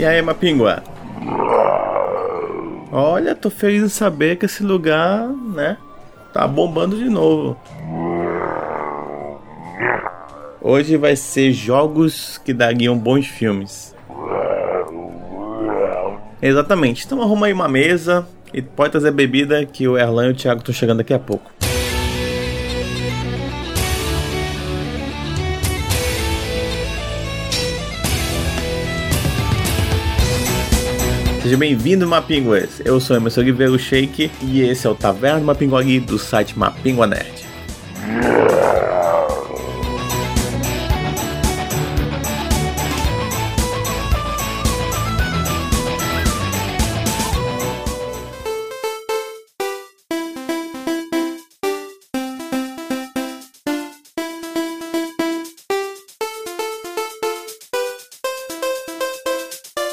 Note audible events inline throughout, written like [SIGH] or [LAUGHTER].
E aí, Mapingua? Olha, tô feliz em saber que esse lugar, né, tá bombando de novo. Hoje vai ser jogos que dariam bons filmes. Exatamente, então arruma aí uma mesa e pode trazer bebida que o Erlan e o Thiago estão chegando daqui a pouco. Seja bem-vindo, Mapinguas! Eu sou Emerson Oliveira Shake e esse é o Taverna Mapinguari do site Mapingua Nerd.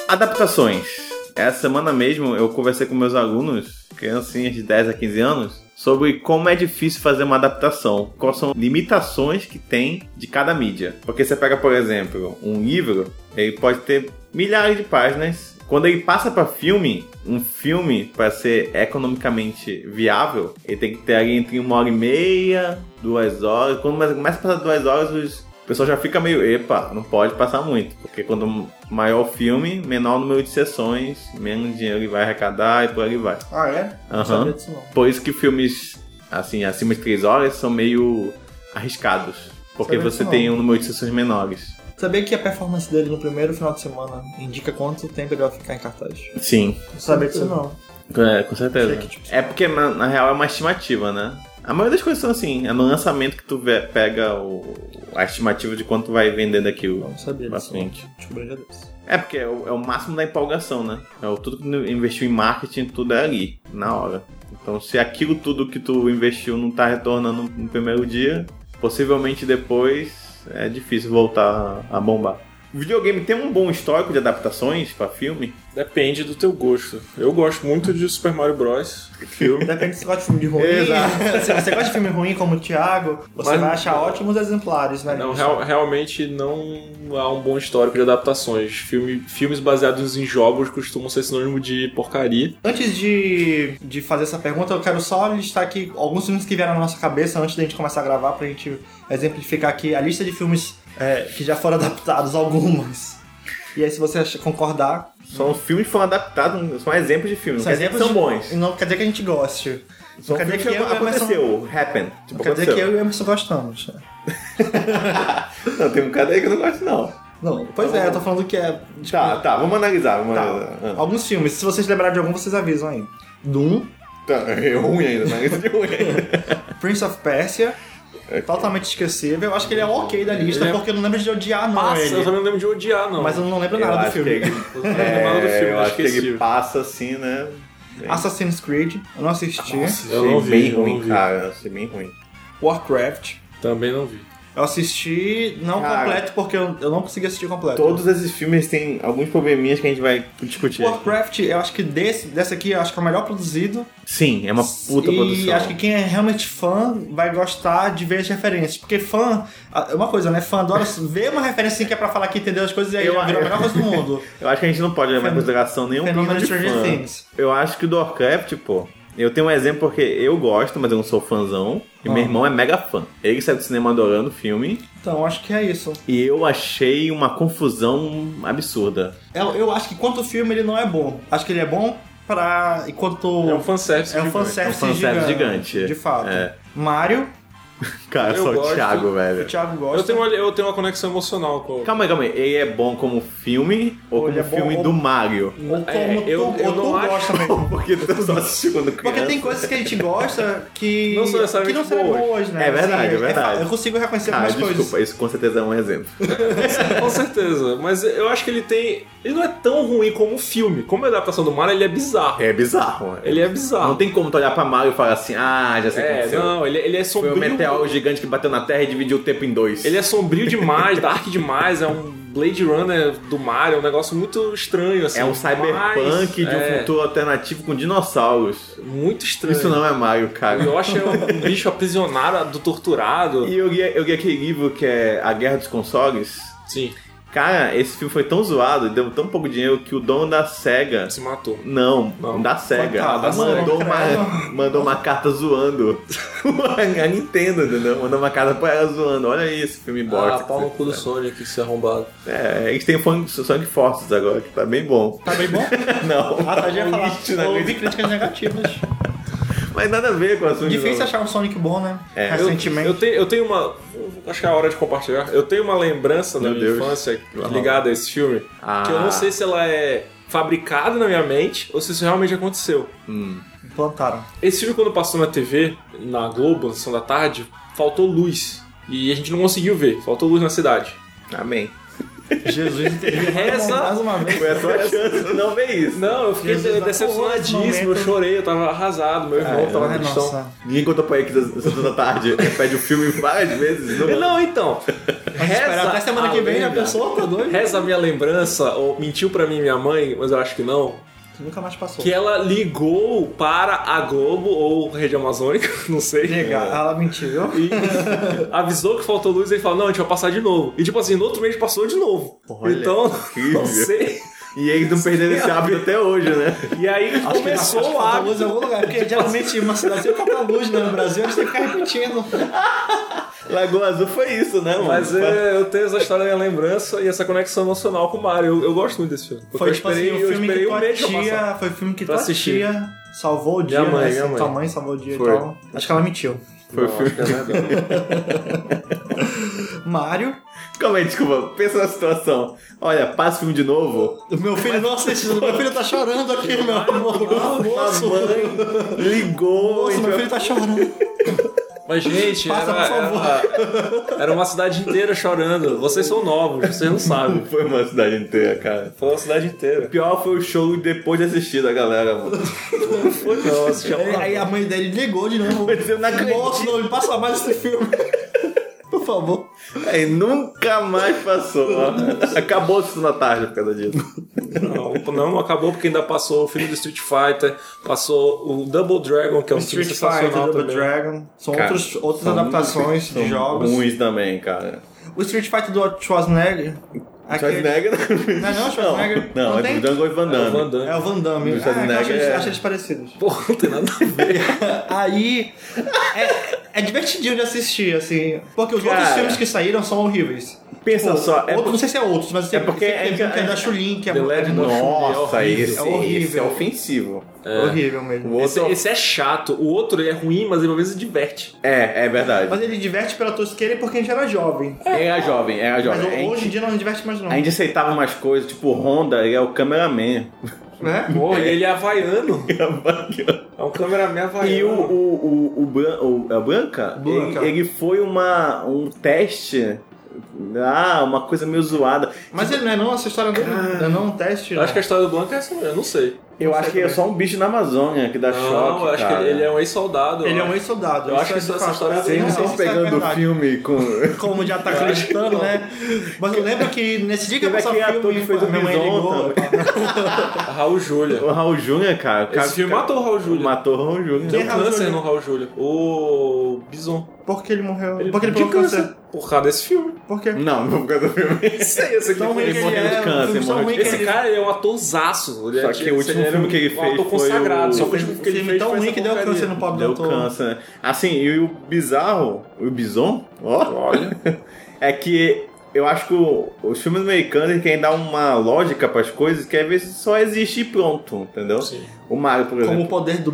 Adaptações. Essa semana mesmo eu conversei com meus alunos, criancinhas de 10 a 15 anos, sobre como é difícil fazer uma adaptação, quais são limitações que tem de cada mídia. Porque você pega, por exemplo, um livro, ele pode ter milhares de páginas. Quando ele passa para filme, um filme para ser economicamente viável, ele tem que ter ali entre uma hora e meia, duas horas. Quando começa a passar duas horas, os o pessoal já fica meio, epa, não pode passar muito. Porque quando maior o filme, menor o número de sessões, menos dinheiro ele vai arrecadar e por aí vai. Ah, é? Aham. não. Por isso que filmes, assim, acima de 3 horas são meio arriscados. Porque você tem um número de sessões menores. Sabia que a performance dele no primeiro final de semana indica quanto tempo ele vai ficar em cartaz? Sim, Não sabia disso não. é, com certeza. Que, tipo, É porque na, na real é uma estimativa, né? A maioria das coisas são assim, é no lançamento que tu vê- pega o, a estimativa de quanto vai vender frente. Descobri um dia desse. É, porque é o, é o máximo da empolgação, né? É o, tudo que tu investiu em marketing, tudo é ali, na hora. Então, se aquilo tudo que tu investiu não tá retornando no primeiro dia, possivelmente depois é difícil voltar a bombar. O videogame tem um bom histórico de adaptações pra filme? Depende do teu gosto. Eu gosto muito de Super Mario Bros. Filme. Depende se você gosta de filme de ruim. Exato. se você gosta de filme ruim como o Thiago, você Mas- vai achar ótimos exemplares, né? Não, real- realmente não há um bom histórico de adaptações. Filme- filmes baseados em jogos costumam ser sinônimo de porcaria. Antes de, de fazer essa pergunta, eu quero só listar aqui alguns filmes que vieram na nossa cabeça antes da gente começar a gravar, pra gente exemplificar aqui a lista de filmes é, que já foram adaptados, algumas. E aí, se você achar- concordar, São filmes que foram adaptados, são exemplos de filmes, são exemplos são bons. Não quer dizer que a gente goste. São quer dizer filmes que que eu e o Emerson- aconteceu, happened. Tipo, Não quer dizer que aconteceu. eu e o Emerson gostamos. [LAUGHS] Não, tem um cara aí que eu não gosto, não. Não, pois é, eu tô falando que é. tipo, Tá, tá, vamos analisar. Vamos tá. analisar. Ah. Alguns filmes, se vocês lembrarem de algum, vocês avisam aí. Doom, Tá, [LAUGHS] é ruim ainda, analisa de ruim ainda. [LAUGHS] Prince of Persia, totalmente esquecível. Eu acho que ele é ok da lista, Ele é- porque eu não lembro de odiar, não. Passa, ele. eu também não lembro de odiar, não. Mas eu não lembro Eu nada do filme. ele- Eu não lembro nada do filme, É, eu acho que ele esqueci. passa assim, né? Bem- Assassin's Creed, eu não assisti. Nossa, eu achei não vi, bem eu ruim, vi. cara. Achei bem ruim. Warcraft, Também não vi. Eu assisti não Cara. completo, porque eu, eu não consegui assistir completo. Todos esses filmes têm alguns probleminhas que a gente vai discutir. aqui. Warcraft, eu acho que desse, desse aqui, eu acho que é o melhor produzido. Sim, é uma puta e produção. acho que quem é realmente fã vai gostar de ver as referências. Porque fã, é uma coisa, né? Fã adora ver uma referência assim que é pra falar que entendeu as coisas e aí Eu- virou a melhor coisa do mundo. [LAUGHS] Eu acho que a gente não pode levar em consideração nenhum Fenômeno de fã. Things. Eu acho que o do Warcraft, pô... Eu tenho um exemplo porque eu gosto, mas eu não sou fãzão. E meu Ah. irmão é mega fã. Ele saiu do cinema adorando o filme. Então, acho que é isso. E eu achei uma confusão absurda. Eu, eu acho que quanto filme ele não é bom. Acho que ele é bom pra. Enquanto. É um fanservice. É um gigante. fanservice, É um fanservice gigante, gigante. De fato. É. Mario, [LAUGHS] Cara, Eu só o gosto. Thiago, o velho. Thiago gosta. Eu tenho, uma, eu tenho uma conexão emocional com. Calma aí, calma aí. Ele é bom como filme ou, como é bom- filme ou- do Mario? Ou como É, tu, eu- ou eu tu não acho- gosta mesmo. [LAUGHS] Porque tu só [LAUGHS] assistiu quando criança. Porque tem coisas que a gente gosta que Não são necessariamente que não são boas. boas, né? É verdade, Assim, é verdade. Eu consigo reconhecer Ah, algumas desculpa, coisas. isso com certeza é um exemplo. Com certeza. Mas eu acho que ele tem. Ele não é tão ruim como o filme. Como a adaptação do Mario, ele é bizarro. É bizarro. Ele é bizarro. Não tem como tu olhar pra Mario e falar assim, ah, já sei o que É, aconteceu. não, ele, ele é sombrio. Um meteoro gigante que bateu na Terra e dividiu o tempo em dois. Ele é sombrio demais, dark demais, é um Blade Runner do Mario, é um negócio muito estranho, assim. É um cyberpunk mas, de um é, futuro alternativo com dinossauros. Muito estranho. Isso não é Mario, cara. O Yoshi é um [LAUGHS] bicho aprisionado, do torturado. E eu li, eu li aquele livro que é A Guerra dos Consoles. Sim. Cara, esse filme foi tão zoado, deu tão pouco dinheiro que o dono da SEGA. Se matou. Não, Não. da SEGA. Coitado, mandou, uma, mandou uma carta zoando. [LAUGHS] a Nintendo, entendeu? Mandou uma carta pra ela zoando. Olha aí esse filme bosta. Ah, pau no cu do Sonic, que se arrombado. É, a gente tem Sonic Sonic Forces agora, que tá bem bom. Tá bem bom? [LAUGHS] Não, Ah, tá, já ia falar. ouvi críticas negativas. [LAUGHS] Mas nada a ver com o assunto. Difícil achar um Sonic bom, né? É. Recentemente. Eu tenho, eu tenho uma. Acho que é a hora de compartilhar. Eu tenho uma lembrança da minha Deus. infância Lá ligada a esse filme. Ah. Que eu não sei se ela é fabricada na minha mente ou se isso realmente aconteceu. Hum. Implantaram. Esse filme, quando passou na TV, na Globo, na sessão da tarde, faltou luz. E a gente não conseguiu ver. Faltou luz na cidade. Amém. Jesus [LAUGHS] interviu Reza. mais uma vez. Foi a tua chance não ver isso. Não, eu fiquei Jesus, decepcionadíssimo, eu chorei, eu tava arrasado, meu irmão Ah, tava Ai, tristão. nossa. Ninguém contou pra ele que essa sessão da tarde pede o filme várias vezes. Não, Não, então. Esperar até semana que vem a pessoa, tá doido? Reza a minha lembrança, ou mentiu pra mim minha mãe, mas eu acho que não. Nunca mais passou. Que ela ligou para a Globo ou Rede Amazônica, [LAUGHS] não sei. Legal, ela mentiu. E [LAUGHS] avisou que faltou luz e falou: Não, a gente vai passar de novo. E tipo assim, no outro mês passou de novo. Olha, então, [LAUGHS] não sei. E eles não perderam esse hábito até hoje, né? E aí Acho que começou acho que o falta luz em hábito. algum lugar, porque geralmente uma cidade sempre falta luz né, no Brasil, a gente tem que ficar repetindo. Lagoa Azul foi isso, né, mano? Mas é, eu tenho essa história na minha lembrança e essa conexão emocional com o Mario. Eu, eu gosto muito desse filme. Foi eu tipo esperei, assim, o filme que um tua mês tia. Foi o filme que tua assistir. tia salvou o dia, Minha mãe, né? minha assim, mãe. Tua mãe salvou o dia Foi. e tal. Acho que ela mentiu. Foi o filme. acho que é [LAUGHS] Mário. Calma aí, desculpa. Pensa na situação. Olha, passa o filme de novo. O meu filho não assistiu, meu filho tá chorando aqui, meu amor. A Moço, mãe ligou. e meu filho tá chorando. Mas, gente, Passa, era, por favor. era, era uma cidade inteira chorando. Vocês são novos, vocês não sabem. Foi uma cidade inteira, cara. Foi uma cidade O inteira. pior foi o show depois de assistir da galera, mano. Foi não, Aí, aí a mãe dele ligou de novo. Moço, não me passa mais esse filme. Por favor. Aí nunca mais passou. Acabou isso na tarde por causa disso. Não, não, não acabou porque ainda passou o filme do Street Fighter, passou o Double Dragon, que é um filme Street Fighter, sensacional Double também. Dragon. São Cara, outros, outras são adaptações de jogos. Ruins também, cara. O Street Fighter do Schwarzenegger. Aquele- Schwarzenegger Não é não, Schwarzenegger? Não, Não é tem? do Django Van É o Damme. Van Damme. É o Van Damme. Do Ah, eu acho, Schwarzenegger eles, é- acho eles parecidos. Pô, não tem nada a ver. [LAUGHS] Aí é, é divertidinho de assistir, assim. Porque os Cara. outros filmes que saíram são horríveis. Pensa Pô, só, é outros, por- não sei se é outros, mas É porque tem, é- um que é da Chulin, que é, The é Legend muito Nossa, horrível. esse, É horrível. esse é ofensivo. É horrível mesmo. O Esse, outro- esse é chato. O outro é ruim, mas ele às vezes diverte. É, é verdade. Mas ele diverte pela tosqueira porque a gente era jovem. Era jovem, era Mas jovem. A hoje em gente, dia não diverte mais não. a gente aceitava umas coisas, tipo Honda, ele é o cameraman. Né? Pô, e [LAUGHS] ele é havaiano. É um cameraman havaiano. E o, o, o, o, Bran- o- a Branca, Blanca. Ele, ele foi uma, um teste. Ah, uma coisa meio zoada. Mas ele não é não, essa história dele não é não um teste. Eu acho que a história do Blanco é essa mesmo, eu não sei. Eu Não acho sei que é também. só um bicho na Amazônia que dá Não, choque. eu acho cara. que ele, é um ex-soldado. Ele é um ex-soldado. Eu acho que isso é essa de história Eu Vocês não não sei estão se é pegando o filme com. Como já tá [LAUGHS] acreditando, né? Mas eu lembro que nesse dia que eu passava ator filme, que fez o minha mãe ligou. [LAUGHS] Raul Júlia. O Raul Júnior, cara. o cara Esse filme cara- matou o Raul Júlia. Matou o Raul Júnior. Deu é câncer Júlia? no Raul Júlia. O Bison. Por que ele morreu? Ele, Por que ele de pegou câncer? Por causa desse filme. Por quê? Não, não por causa do filme. Sei, esse Tão ruim ele morreu de é, câncer, filme tão morreu de ruim que Esse cara ele é um atorzaço. Ele Só é- que o último filme que ele um fez ator foi consagrado. o- Só que o último Um que ele filme fez tão ruim que deu câncer no pobre Deu doutor. câncer. Assim, e o bizarro, o bison, ó, Olha. [LAUGHS] é que eu acho que o- os filmes americanos querem dar uma lógica pras coisas que às vezes só existe e pronto, entendeu? Sim. O Mario, por Como exemplo. o poder do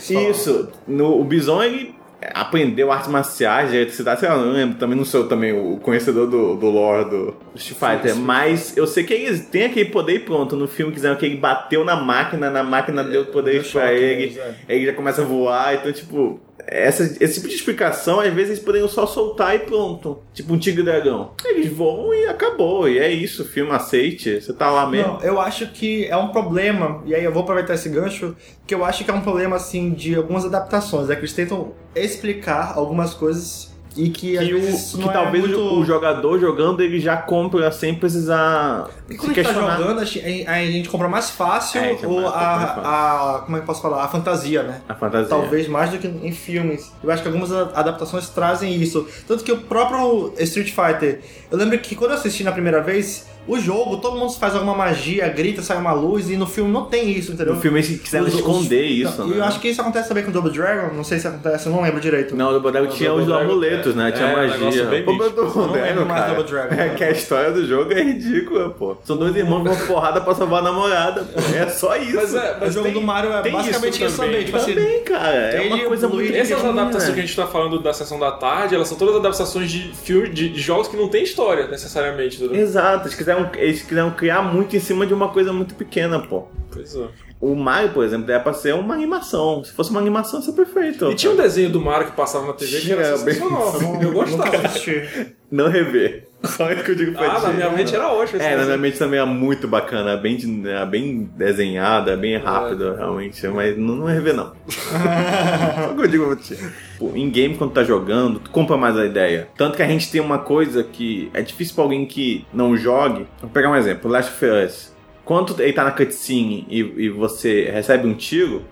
se fala. Isso, no, o Bison ele aprendeu artes marciais, de eletricidade, sei lá, não lembro, também não sou também o conhecedor do, do lore do Street Fighter, mas eu sei que eles têm aquele poder e pronto. No filme quiseram que ele bateu na máquina, na máquina deu poder pra ele, mesmo, é. ele já começa a voar, então tipo. Essa, esse tipo de explicação, às vezes eles poderiam só soltar e pronto. Tipo um tigre dragão. Eles voam e acabou. E é isso, filme aceite. Você tá lá mesmo. Não, eu acho que é um problema, e aí eu vou aproveitar esse gancho, que eu acho que é um problema, assim, de algumas adaptações. É que eles tentam explicar algumas coisas e que, que, o- vezes que não talvez é o- muito... o jogador jogando ele já compra sem precisar se quando a gente tá questionar. jogando, a gente, a gente compra mais fácil É, ou a, mais fácil. a- Como é que eu posso falar? A fantasia, né? A fantasia. Talvez mais do que em filmes. Eu acho que algumas adaptações trazem isso. Tanto que o próprio Street Fighter. Eu lembro que quando eu assisti na primeira vez, O jogo, todo mundo faz alguma magia, grita, sai uma luz, e no filme não tem isso, entendeu? No filme eles quiseram Os- os- esconder isso, E né? eu acho que isso acontece também com o Double Dragon, não sei se acontece, eu não lembro direito. Não, o Double Dragon tinha Double os Dragon, amuletos, né? é, Tinha é, magia. bem Pô, Eu não lembro Dragon, mais cara. Double Dragon, É que a história do jogo é ridícula, pô. São dois irmãos com uma porrada pra salvar a namorada, pô. É só isso. Mas é, o mas jogo tem- do Mario é basicamente isso também, tipo assim, Também, cara. É uma o coisa muito Essas adaptações que a gente tá falando da sessão da tarde, elas são todas adaptações de filmes, de, jogos que não tem história, necessariamente? Exato, eles quiseram, eles quiseram criar muito em cima de uma coisa muito pequena, pô. Pois é. O Mario, por exemplo, era pra ser uma animação. Se fosse uma animação, ia ser perfeito. E tinha um desenho do Mario que passava na TV que era sensacional. Eu gostava. Não rever. [LAUGHS] Só isso que eu digo pra Ah, ti. na minha mente era ótimo. esse É, na minha desenho. mente também é muito bacana, bem, de- é bem desenhada, bem rápido, realmente, mas não, não é rever não. [LAUGHS] Só que eu digo pra ti. Pô, em game, quando tá jogando, tu compra mais a ideia. Tanto que a gente tem uma coisa que é difícil pra alguém que não jogue. Vou pegar um exemplo, Last of Us. Quando ele tá na cutscene e, e você recebe um tiro,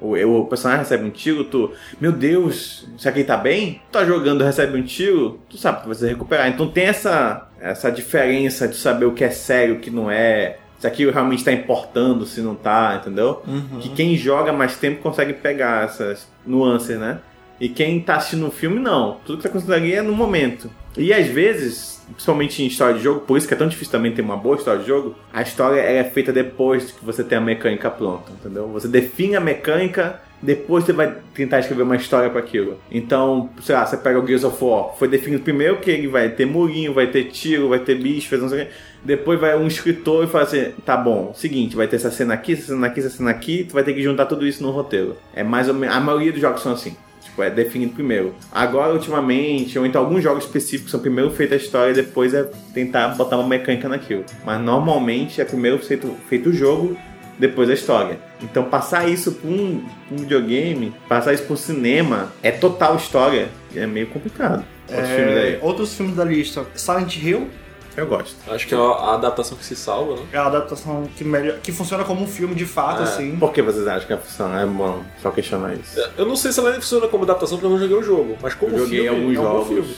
o, o personagem recebe um tiro, tu, meu Deus, será que ele tá bem? Tu tá jogando, recebe um tiro, tu sabe que vai se recuperar. Então tem essa, essa diferença de saber o que é sério, o que não é. Se aquilo realmente tá importando, se não tá, entendeu? Que quem joga mais tempo consegue pegar essas nuances, né? E quem tá assistindo um filme, não. Tudo que você conseguiria é no momento. E às vezes, principalmente em história de jogo, por isso que é tão difícil também ter uma boa história de jogo, a história é feita depois que você tem a mecânica pronta, entendeu? Você define a mecânica, depois você vai tentar escrever uma história para aquilo. Então, sei lá, você pega o Gears of War, foi definido primeiro que ele vai ter murinho, vai ter tiro, vai ter bicho, não sei o quê. Depois vai um escritor e fala assim: tá bom, seguinte, vai ter essa cena aqui, essa cena aqui, essa cena aqui, tu vai ter que juntar tudo isso no roteiro. É mais ou menos. A maioria dos jogos são assim. Tipo, é definido primeiro. Agora, ultimamente, ou então alguns jogos específicos são primeiro feita a história e depois é tentar botar uma mecânica naquilo. Mas normalmente é primeiro feito, feito o jogo, depois a história. Então passar isso pra um, um videogame, passar isso pro cinema, é total história. É meio complicado. Outros filmes É, aí. outros filmes da lista. Silent Hill Eu gosto. Acho que é a adaptação que se salva, né? é a adaptação que, melhor, que funciona como um filme de fato, É. assim. Por que vocês acham que a função é bom? Só questionar isso. Eu não sei se ela funciona como adaptação porque eu não joguei o jogo, mas como Eu joguei filme, alguns é um jogos. filme.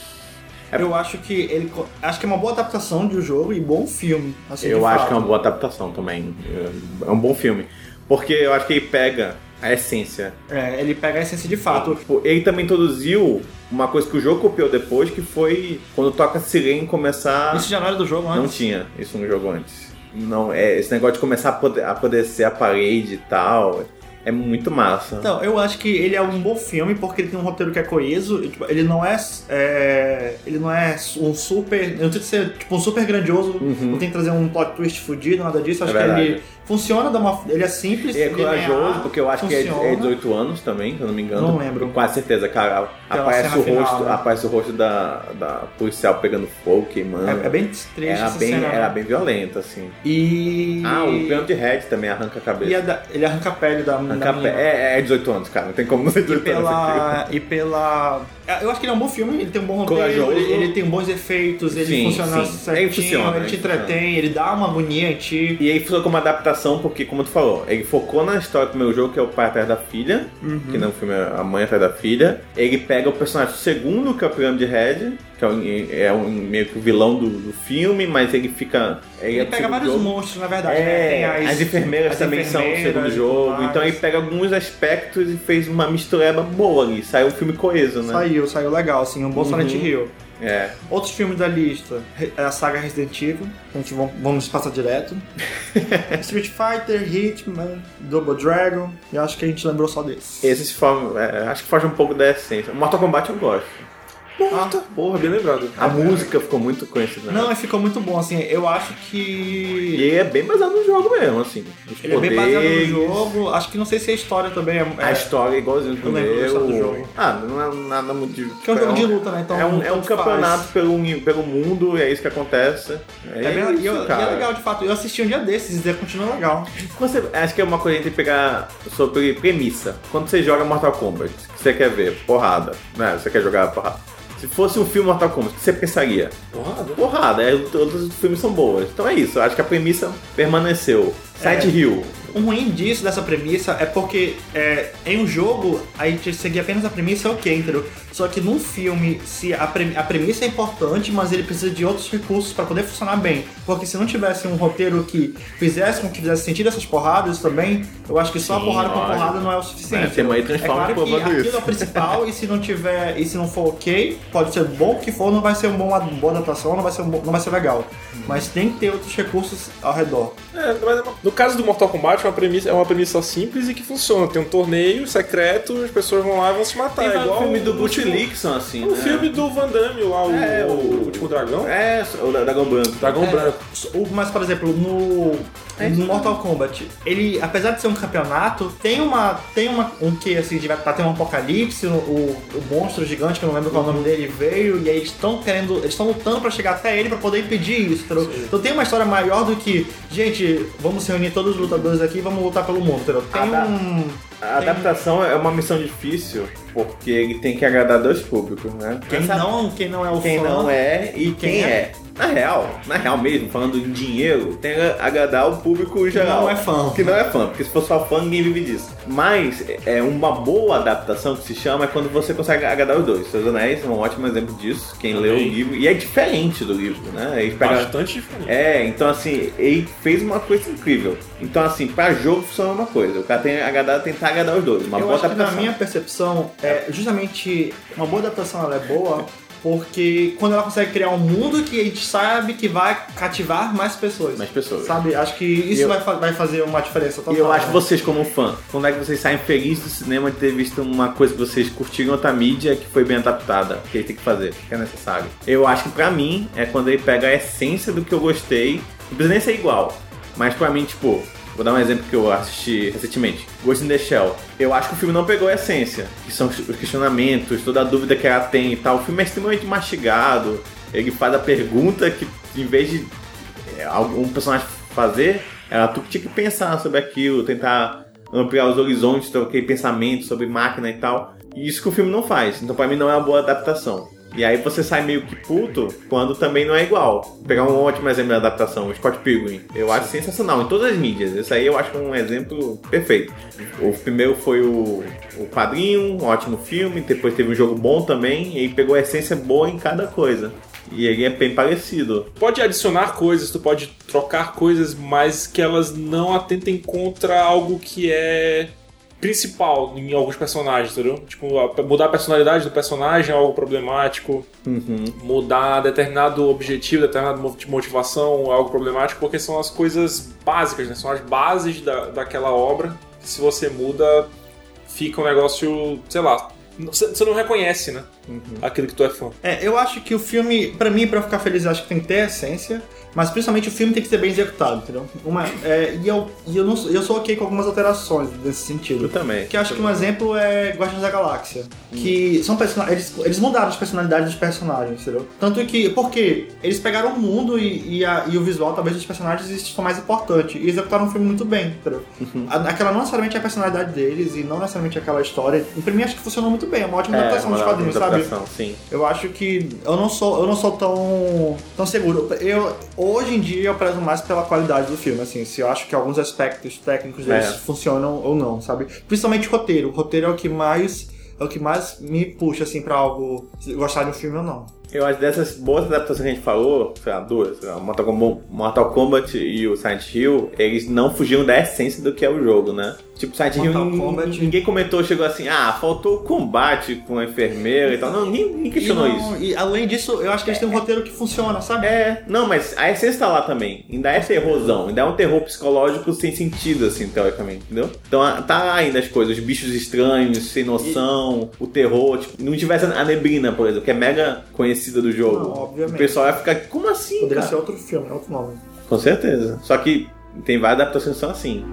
Eu acho que ele. Acho que é uma boa adaptação de um jogo e bom filme. Assim, Eu de acho fato. que é uma boa adaptação também. É um bom filme. Porque eu acho que ele pega a essência. É, ele pega a essência de fato. Tipo, Ele também introduziu uma coisa que o jogo copiou depois, que foi quando toca sirene começar. Isso já não era do jogo antes. Não tinha isso no jogo antes. Não, é, esse negócio de começar a poder, a poder ser a parede e tal. É muito massa. Então, eu acho que ele é um bom filme porque ele tem um roteiro que é coeso. e, tipo, ele não é, é, Ele não é um super. Não tem que ser tipo, um super grandioso. Uhum. Não tem que trazer um plot twist fudido, nada disso. Acho É que ele. Funciona, dá uma, ele é simples. E é corajoso, porque eu acho que é é funciona. 18 anos também, se eu não me engano. Não lembro. Com quase certeza, cara. Aparece o, rosto, final, né? aparece o rosto da, da policial pegando fogo, queimando. É, é bem triste era essa bem, cena. né? era bem violento, assim. E. Ah, o Red também arranca a cabeça. A da- ele arranca a pele da, Arranca da a pe- menina. é, é 18 anos, cara. Não tem como não ser E 18 anos. aqui. pela, e pela. Eu acho que ele é um bom filme, ele tem um bom roteiro, ele, ele tem bons efeitos, ele Sim, funciona sim. certinho, Ele funciona, ele te entretém, ele dá uma agonia em ti. E aí funcionou como adaptação, porque, como tu falou, ele focou na história do meu jogo, que é o pai atrás da filha, Uhum. que não filme é a mãe atrás da filha. Ele pega o personagem segundo, que é o Pirâmide Red, que é, um, é um- meio que o vilão do, do filme, mas ele fica. Ele, Ele é pega segundo vários jogo. monstros, na verdade, né? É, as, enfermeiras as também são o enfermeiras segundo jogo. Então ele pega alguns aspectos e fez uma mistureba boa ali. Saiu um filme coeso, né? Saiu, saiu legal, assim, um bom Silent Uhum. Hill. É. Outros filmes da lista, é a saga Resident Evil, a gente vamos, passar direto. [LAUGHS] Street Fighter, Hitman, Double Dragon, e acho que a gente lembrou só desses. Esses fogem, é, acho que foge um pouco da essência. Mortal Kombat eu gosto. Ah, Porra, bem lembrado. A música ficou muito conhecida. né? não, ficou muito bom, assim, eu acho E que... ele é bem baseado no jogo mesmo, assim. Os Ele é bem baseado no poderes, jogo, acho que não sei se a história também é... A é- história é igualzinho do Eu do jogo. Ah, não é nada muito de. Que é um jogo de luta, né? Então, é um, é um faz. campeonato pelo, pelo mundo e é isso que acontece. É, É, bem, isso, e, eu- e é legal, de fato. Eu assisti um dia desses e continua legal. Você, acho que é uma coisa que a gente tem que pegar sobre premissa. Quando você joga Mortal Kombat, que você quer ver? Porrada. Né? Você quer jogar porrada. Se fosse um filme Mortal Kombat, o que você pensaria? Porrada. Porrada, é, todos os filmes são boas. Então é isso, acho que a premissa permaneceu. Silent Hill. O ruim disso, dessa premissa, é porque é, em um jogo a gente seguir apenas a premissa, ok, entendeu? Só que num filme, se a, pre- a premissa é importante, mas ele precisa de outros recursos pra poder funcionar bem. Porque se não tivesse um roteiro que fizesse com que fizesse sentido essas porradas também, eu acho que só a Sim, porrada com porrada não é o suficiente. É, tem uma aí é claro que aquilo isso. é o principal e se não tiver, e se não for ok, pode ser bom que for, não vai ser um bom, uma boa adaptação, não vai ser, um bom- não vai ser legal. Mas tem que ter outros recursos ao redor. É, mas no caso do Mortal Kombat, é uma premissa, é uma premissa simples e que funciona. Tem um torneio secreto, as pessoas vão lá e vão se matar. Tem é o igual filme do o Bruce último- Lee que são assim, O né? filme do Van Damme lá, o, É, o, o- Último Dragão. É, o Dragão Branco. Dragão É, Branco. o- Mas, por exemplo, no, no Mortal Kombat, ele, apesar de ser um campeonato, tem uma. Tem uma. Um que assim, de- tá tendo um apocalipse, o, o, monstro gigante, que eu não lembro qual é o nome dele, veio, e aí eles estão querendo. Eles estão lutando pra chegar até ele pra poder impedir isso. entendeu? Então tem uma história maior do que, gente, vamos reunir todos os lutadores aqui e vamos lutar pelo mundo, entendeu? Tem tá. um. A adaptação é uma missão difícil, porque ele tem que agradar dois públicos, né? Quem Essa- não, quem não é o quem fã. não é e e quem, quem é. é. Na real, na real mesmo, falando em dinheiro, tem que agradar o público geral. não é fã. Que não é fã, porque se for só fã, ninguém vive disso. Mas é uma boa adaptação que se chama é quando você consegue agradar os dois. Seus Anéis é um ótimo exemplo disso. Quem leu o livro. E é diferente do livro, né? Ele pega- Bastante diferente. É, então assim, ele fez uma coisa incrível. Então, assim, pra jogo funciona uma coisa. O cara tem que agradar, tentar agradar os dois. Uma eu boa acho que na adaptação. minha percepção, é justamente uma boa adaptação ela é boa porque quando ela consegue criar um mundo que a gente sabe que vai cativar mais pessoas. Mais pessoas. Sabe? Acho que isso Eu- vai, fa- vai fazer uma diferença total. E eu acho né? vocês, como fã, quando é que vocês saem felizes do cinema de ter visto uma coisa que vocês curtiram em outra mídia que foi bem adaptada, que ele tem que fazer, que é necessário. Eu acho que pra mim é quando ele pega a essência do que eu gostei, não precisa nem ser igual, mas pra mim, tipo, vou dar um exemplo que eu assisti recentemente, Ghost in the Shell. Eu acho que o filme não pegou a essência, que são os questionamentos, toda a dúvida que ela tem e tal. O filme é extremamente mastigado, ele faz a pergunta que, em vez de é, algum personagem fazer, ela tu tinha que pensar sobre aquilo, tentar ampliar os horizontes, ter aquele pensamento sobre máquina e tal. E isso que o filme não faz. Então pra mim não é uma boa adaptação. E aí você sai meio que puto quando também não é igual. Vou pegar um ótimo exemplo de adaptação, o Scott Pilgrim. Eu acho sensacional em todas as mídias. Esse aí eu acho um exemplo perfeito. O primeiro foi o, o quadrinho, um ótimo filme, depois teve um jogo bom também, e aí pegou a essência boa em cada coisa. E ele é bem parecido. Pode adicionar coisas, tu pode trocar coisas, mas que elas não atentem contra algo que é principal em alguns personagens, entendeu? Tipo, mudar a personalidade do personagem é algo problemático, Uhum. mudar determinado objetivo, determinada mo- motivação é algo problemático, porque são as coisas básicas, né? São as bases da, daquela obra. Que se você muda, fica um negócio, sei lá, você não reconhece, né? Aquilo que tu é fã. É, eu acho que o filme, pra mim, pra eu ficar feliz, eu acho que tem que ter a essência, mas principalmente o filme tem que ser bem executado, entendeu? Uma, é, e eu, e eu, não, sou- eu sou ok com algumas alterações nesse sentido. Eu também. Que eu acho que um exemplo é Guardiões da Galáxia. Que são personagens. Eles, mudaram as personalidades dos personagens, entendeu? Tanto que. Porque eles pegaram o mundo e, e, a- e o visual, talvez, dos personagens isso foi mais importante. E executaram o filme muito bem, entendeu? A- Aquela não necessariamente é a personalidade deles e não necessariamente aquela história. E pra mim acho que funcionou muito bem. É uma ótima adaptação dos quadrinhos, sabe? Sim. Eu acho que eu não sou, eu não sou tão, tão seguro. Eu, hoje em dia eu prezo mais pela qualidade do filme, assim, se eu acho que alguns aspectos técnicos deles É. funcionam ou não, sabe? Principalmente o roteiro. O roteiro é o que mais é o que mais me puxa assim para algo gostar de um filme ou não. Eu acho dessas boas adaptações que a gente falou, sei lá, duas, sei lá, Mortal Kombat, Mortal Kombat e o Silent Hill, eles não fugiam da essência do que é o jogo, né? Tipo, nin- Kombat- ninguém comentou, chegou assim, ah, faltou o combate com a enfermeira e tal. Não, ninguém, questionou e, não- isso. e além disso, eu acho que eles têm um roteiro que funciona, sabe? É, não, mas a essência tá lá também. Ainda é terrorzão, ainda é um terror psicológico sem sentido, assim, teoricamente, entendeu? Então tá lá ainda as coisas, os bichos estranhos, sem noção, o terror, tipo, não tivesse a neblina, por exemplo, que é mega conhecida do jogo. Não, obviamente. O pessoal ia ficar, como assim, Poderia cara? ser outro filme, outro nome. Com certeza. Só que tem várias adaptações que são assim.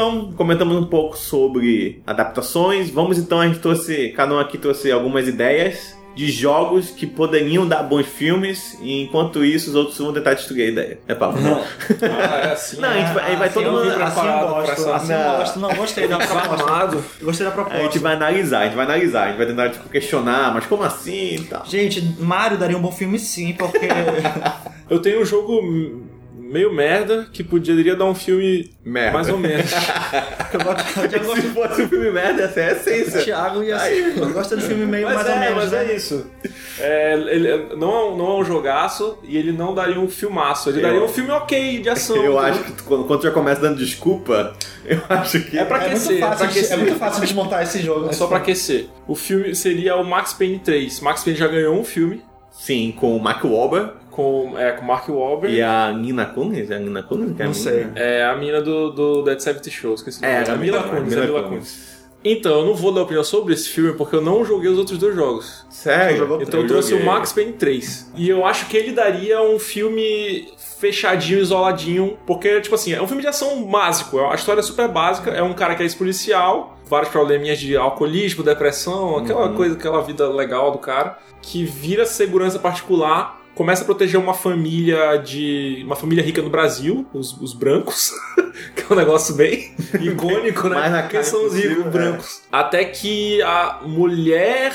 Então, comentamos um pouco sobre adaptações. Vamos então, a gente trouxe, cada um aqui trouxe algumas ideias de jogos que poderiam dar bons filmes, e enquanto isso, os outros vão tentar destruir a ideia. É papo, não? Ah, é assim. Não, a gente vai, a gente vai assim todo eu mundo. vi- assim eu gosto, assim eu Não. gosto. Não, gostei da proposta. Gostei da A proposta. gente vai analisar, a gente vai analisar, a gente vai tentar tipo, questionar, mas como assim e tal. Gente, Mario daria um bom filme sim, porque... [LAUGHS] Eu tenho um jogo meio merda que poderia dar um filme Merda. mais ou menos. [LAUGHS] eu gosto, eu gosto Se fosse um filme merda, essa é a essência. Thiago e assim, eu gosto do filme meio Mas mais é, ou menos, mas né? é isso. É, ele não, é um- não é um jogaço e ele não daria um filmaço. Ele Eu- daria um filme ok de ação. Eu entendeu? acho que tu- quando, quando tu já começa dando desculpa, eu acho que. É pra É aquecer, muito, é pra fácil de, é aquecer. muito fácil desmontar esse jogo. É só pra aquecer. O filme seria o Max Payne 3. Max Payne já ganhou um filme Sim, com o Mark Wahlberg com, é, com Mark Wahlberg. e a Nina Kunis. É a Nina Kunis? que é a Não sei. É a mina do, do Dead 70 Show, esqueci É, a Mila Kunis. A Mila Kunis. Então, eu não vou dar opinião sobre esse filme porque eu não joguei os outros dois jogos. Sério? Então eu trouxe joguei. o Max Payne 3. E eu acho que ele daria um filme fechadinho, isoladinho, porque, tipo assim, é um filme de ação básico. A história é super básica, é um cara que é ex-policial, vários probleminhas de alcoolismo, depressão, aquela Uhum. coisa, aquela vida legal do cara, que vira segurança particular. Começa a proteger uma família de. uma família rica no Brasil, os, os brancos, [LAUGHS] que é um negócio bem [LAUGHS] icônico, né? Mais na Quem são os ricos é. brancos? Até que a mulher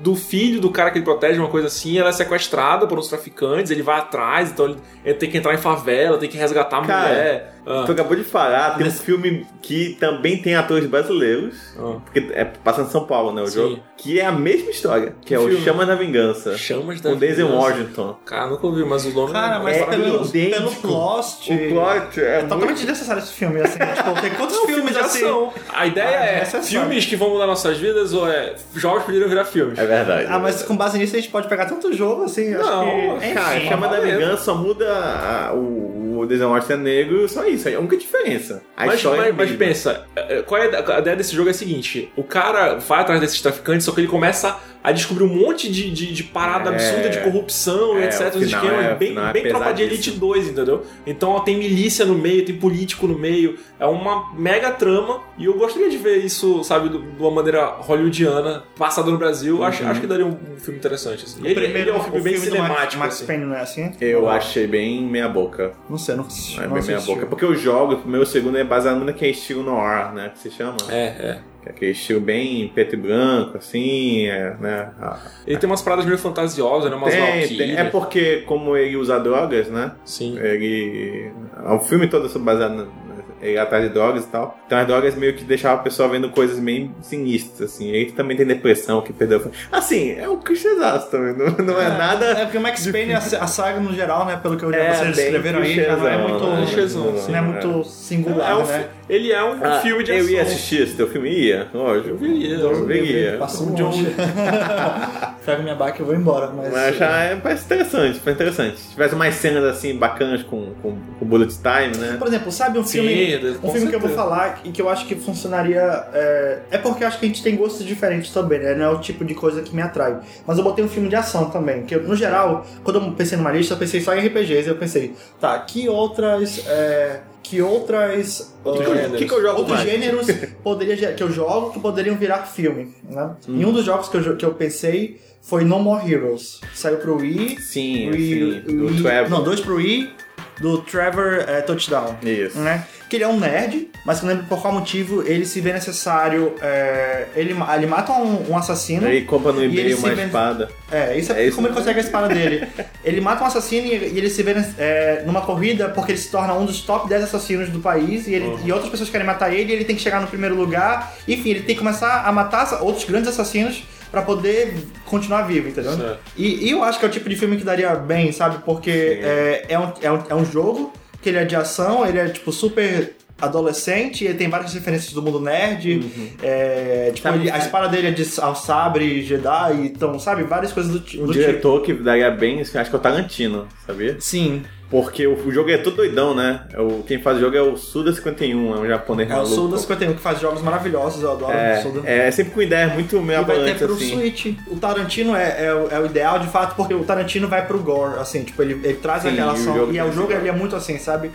do filho do cara que ele protege, uma coisa assim, ela é sequestrada por uns traficantes, ele vai atrás, então ele, ele tem que entrar em favela, tem que resgatar a Cara, mulher. Ah, Tu acabou de falar, tem um filme que também tem atores brasileiros, ah. porque é passando em São Paulo, né, o Sim. jogo, que é a mesma história, que é o filme? Chama da Vingança, Chamas da com Denzel Vingança. Washington. Cara, nunca ouvi, mas o nome Cara, mas é pelo, maravilhoso. pelo plot... O plot é, É muito... totalmente desnecessário esse filme, assim. tipo, tem quantos [LAUGHS] É um filmes filme de assim... ação. A ideia Ah, é é filmes que vão mudar nossas vidas ou é jogos poderiam virar filmes. É verdade. Ah, mas com base nisso a gente pode pegar tanto jogo, assim, acho Não, que... Cara, Chama da. Vingança só muda a- o, o Denzel Washington é negro, só isso, é a única diferença. A Mas, história é mas, mas pensa, é, qual é a a ideia desse jogo é a seguinte: o cara vai atrás desses traficantes, só que ele começa a descobrir um monte de, de, de parada É. absurda de corrupção, É, etc. o Um final esquema é- o bem, final é bem Tropa de Elite pesadíssimo. 2, entendeu? Então ó, tem milícia no meio, tem político no meio, é uma mega trama. E eu gostaria de ver isso, sabe, do- de uma maneira hollywoodiana, passada no Brasil. Acho, Uhum. acho que daria um, um filme interessante. Assim. O Ele, primeiro, ele é um filme o bem filme cinemático. Max assim. Payne não é assim? Eu achei bem meia boca. Não sei, não assisti. É não bem meia boca. Porque os jogos, o meu segundo é baseado no que é estilo noir, né? Que se chama. É, é. Que é aquele estilo bem preto e branco, assim, é, né? Ah, Ele tem umas paradas meio fantasiosas, né? Umas tem, tem. É porque, como ele usa drogas, né? Sim. Ele. O filme todo é baseado na- ele atrás de drogas e tal. Então as drogas meio que deixavam a pessoa vendo coisas meio sinistras, assim. Ele também tem depressão, que perdeu. Assim, é um clichêzaço também. Não, não é, nada. É porque o Max Payne, a, a saga no geral, né, pelo que eu li, É, vocês escreveram aí, já não é muito... né? clichêzão. Não é muito singular, É um né? Ele é um Ah, filme de eu ação. ia assistir esse teu filme? Ia, lógico. Eu veria, eu Eu veria. Passou John- longe. Pego minha baca e eu vou embora, mas... Mas já é, parece interessante, parece interessante. Se tivesse mais cenas assim bacanas com, com, com bullet time, né? Por exemplo, sabe um Sim, filme, um filme que eu vou falar e que eu acho que funcionaria. É, é porque eu acho que a gente tem gostos diferentes também, né? Não é o tipo de coisa que me atrai. Mas eu botei um filme de ação também. Que eu, no geral, quando eu pensei numa lista, eu pensei só em RPGs. Eu pensei, tá, que outras. é, que outras. Outros gêneros. que que eu jogo outros mais? gêneros poderia, que eu jogo que poderiam virar filme. Né? Hum. E um dos jogos que eu, que eu pensei foi No More Heroes. Saiu pro Wii. Sim, Wii- sim. Wii- Trevor. Não, dois pro Wii. Do Trevor é, Touchdown Isso. né? Que ele é um nerd, mas não lembro por qual motivo ele se vê necessário. é, ele, ele mata um, um assassino. Aí compra no E se uma vende- espada. É, isso é, É isso como ele consegue a espada [LAUGHS] dele. Ele mata um assassino e, e ele se vê é, numa corrida porque ele se torna um dos top 10 assassinos do país e, ele, Uhum. e outras pessoas querem matar ele e ele tem que chegar no primeiro lugar. Enfim, ele tem que começar a matar outros grandes assassinos pra poder continuar vivo, entendeu? E, e eu acho que é o tipo de filme que daria bem, sabe? Porque é, é, um, é, um, é um jogo que ele é de ação, ele é tipo super adolescente, ele tem várias referências do mundo nerd. é, tipo, ele- a espada dele é de ao sabre, Jedi, então, sabe? Várias coisas do, ti- Um do tipo. diretor que daria bem, acho que é o Tarantino, sabia? Sim, Porque o, o jogo é todo doidão, né? É O, quem faz o jogo é o Suda51, é um japonês é o maluco. Suda 51 que faz jogos maravilhosos, eu adoro o Suda. É, é sempre com ideias muito meio E vai ter pro assim. Switch. O Tarantino é, é, o- é o ideal, de fato, porque o Tarantino vai pro gore, assim, tipo, ele, ele traz Sim, aquela e o ação. jogo E é, o jogo ele é muito assim, sabe?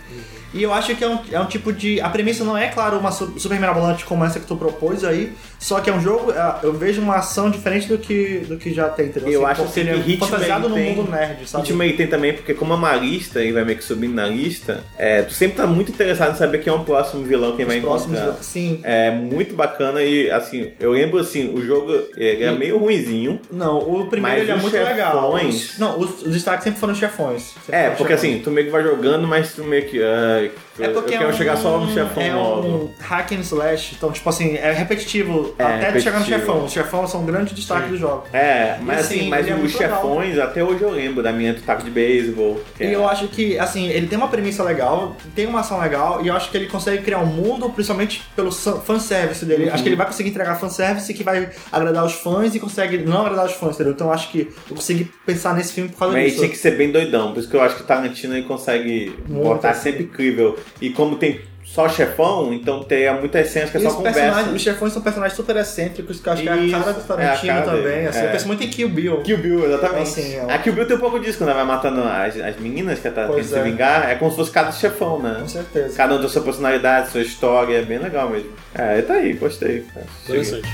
E eu acho que é um, é um tipo de. A premissa não é, claro, uma su- super mirabolante como essa que tu propôs aí, só que é um jogo. é, Eu vejo uma ação diferente do que, do que já tem, entendeu? Eu Assim, acho assim que ele é Hitman fantasiado no mundo nerd, sabe? Ritmo aí tem também, porque como é uma lista e vai meio que subindo na lista, é, tu sempre tá muito interessado em saber quem é o próximo vilão, quem vai Os próximos. encontrar. Sim. É muito bacana e assim, eu lembro assim, o jogo ele é meio ruinzinho. Não, o primeiro ele é muito legal. chefões- Os- não, os, os destaques sempre foram os chefões. Sempre É, foram porque chefões. assim, tu meio que vai jogando, mas tu meio que. Ai, É porque eu quero é um, chegar só no chefão é logo. um hack and slash, então, tipo assim, é repetitivo É, até de chegar no repetitivo. chefão. Os chefões são um grande destaque Sim. do jogo. É, mas assim, assim, mas é os muito legal. chefões, até hoje eu lembro da minha do taco de beisebol. E é- eu acho que, assim, ele tem uma premissa legal, tem uma ação legal, e eu acho que ele consegue criar um mundo, principalmente pelo fanservice dele. Uhum. Acho que ele vai conseguir entregar fanservice que vai agradar os fãs e consegue não agradar os fãs, entendeu? Então eu acho que eu consegui pensar nesse filme por causa Mas ele disso. tinha que ser bem doidão, por isso que eu acho que o Tarantino ele consegue Muito botar assim. sempre incrível. E como tem só chefão, então tem muitas cenas que é E só os, conversa. os chefões são personagens super excêntricos, que eu acho que é a Isso, cara do Tarantino é cara também. dele, Assim, é. Eu penso muito em Kill Bill. Kill Bill, exatamente. Assim, é um- A Kill Bill tem um pouco disso, quando ela vai matando as, as meninas que ela tá tentando se é. vingar, é como se fosse cada chefão, né? Com certeza. Cada um tem sua personalidade, sua história, é bem legal mesmo. É, tá aí, gostei. Interessante.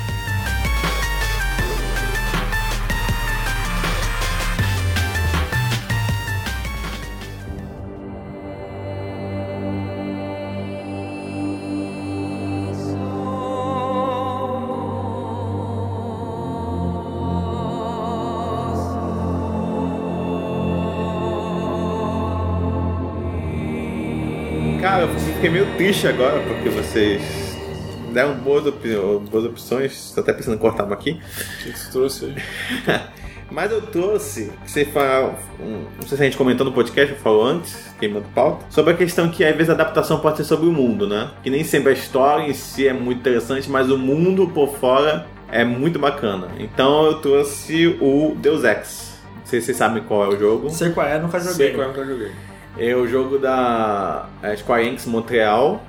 Fiquei meio triste agora porque vocês deram boas, opi- boas opções. Tô até pensando em cortar uma aqui. O que você trouxe aí? [LAUGHS] Mas eu trouxe, você fala, um- não sei se a gente comentou no podcast, eu falo antes, queimando pauta, sobre a questão que às vezes a adaptação pode ser sobre o mundo, né? Que nem sempre a história em si é muito interessante, mas o mundo por fora é muito bacana. Então eu trouxe o Deus Ex. Não sei se vocês sabem qual é o jogo. Sei qual é, nunca joguei. Sei qual é eu joguei. É o jogo da é, Square Enix Montreal,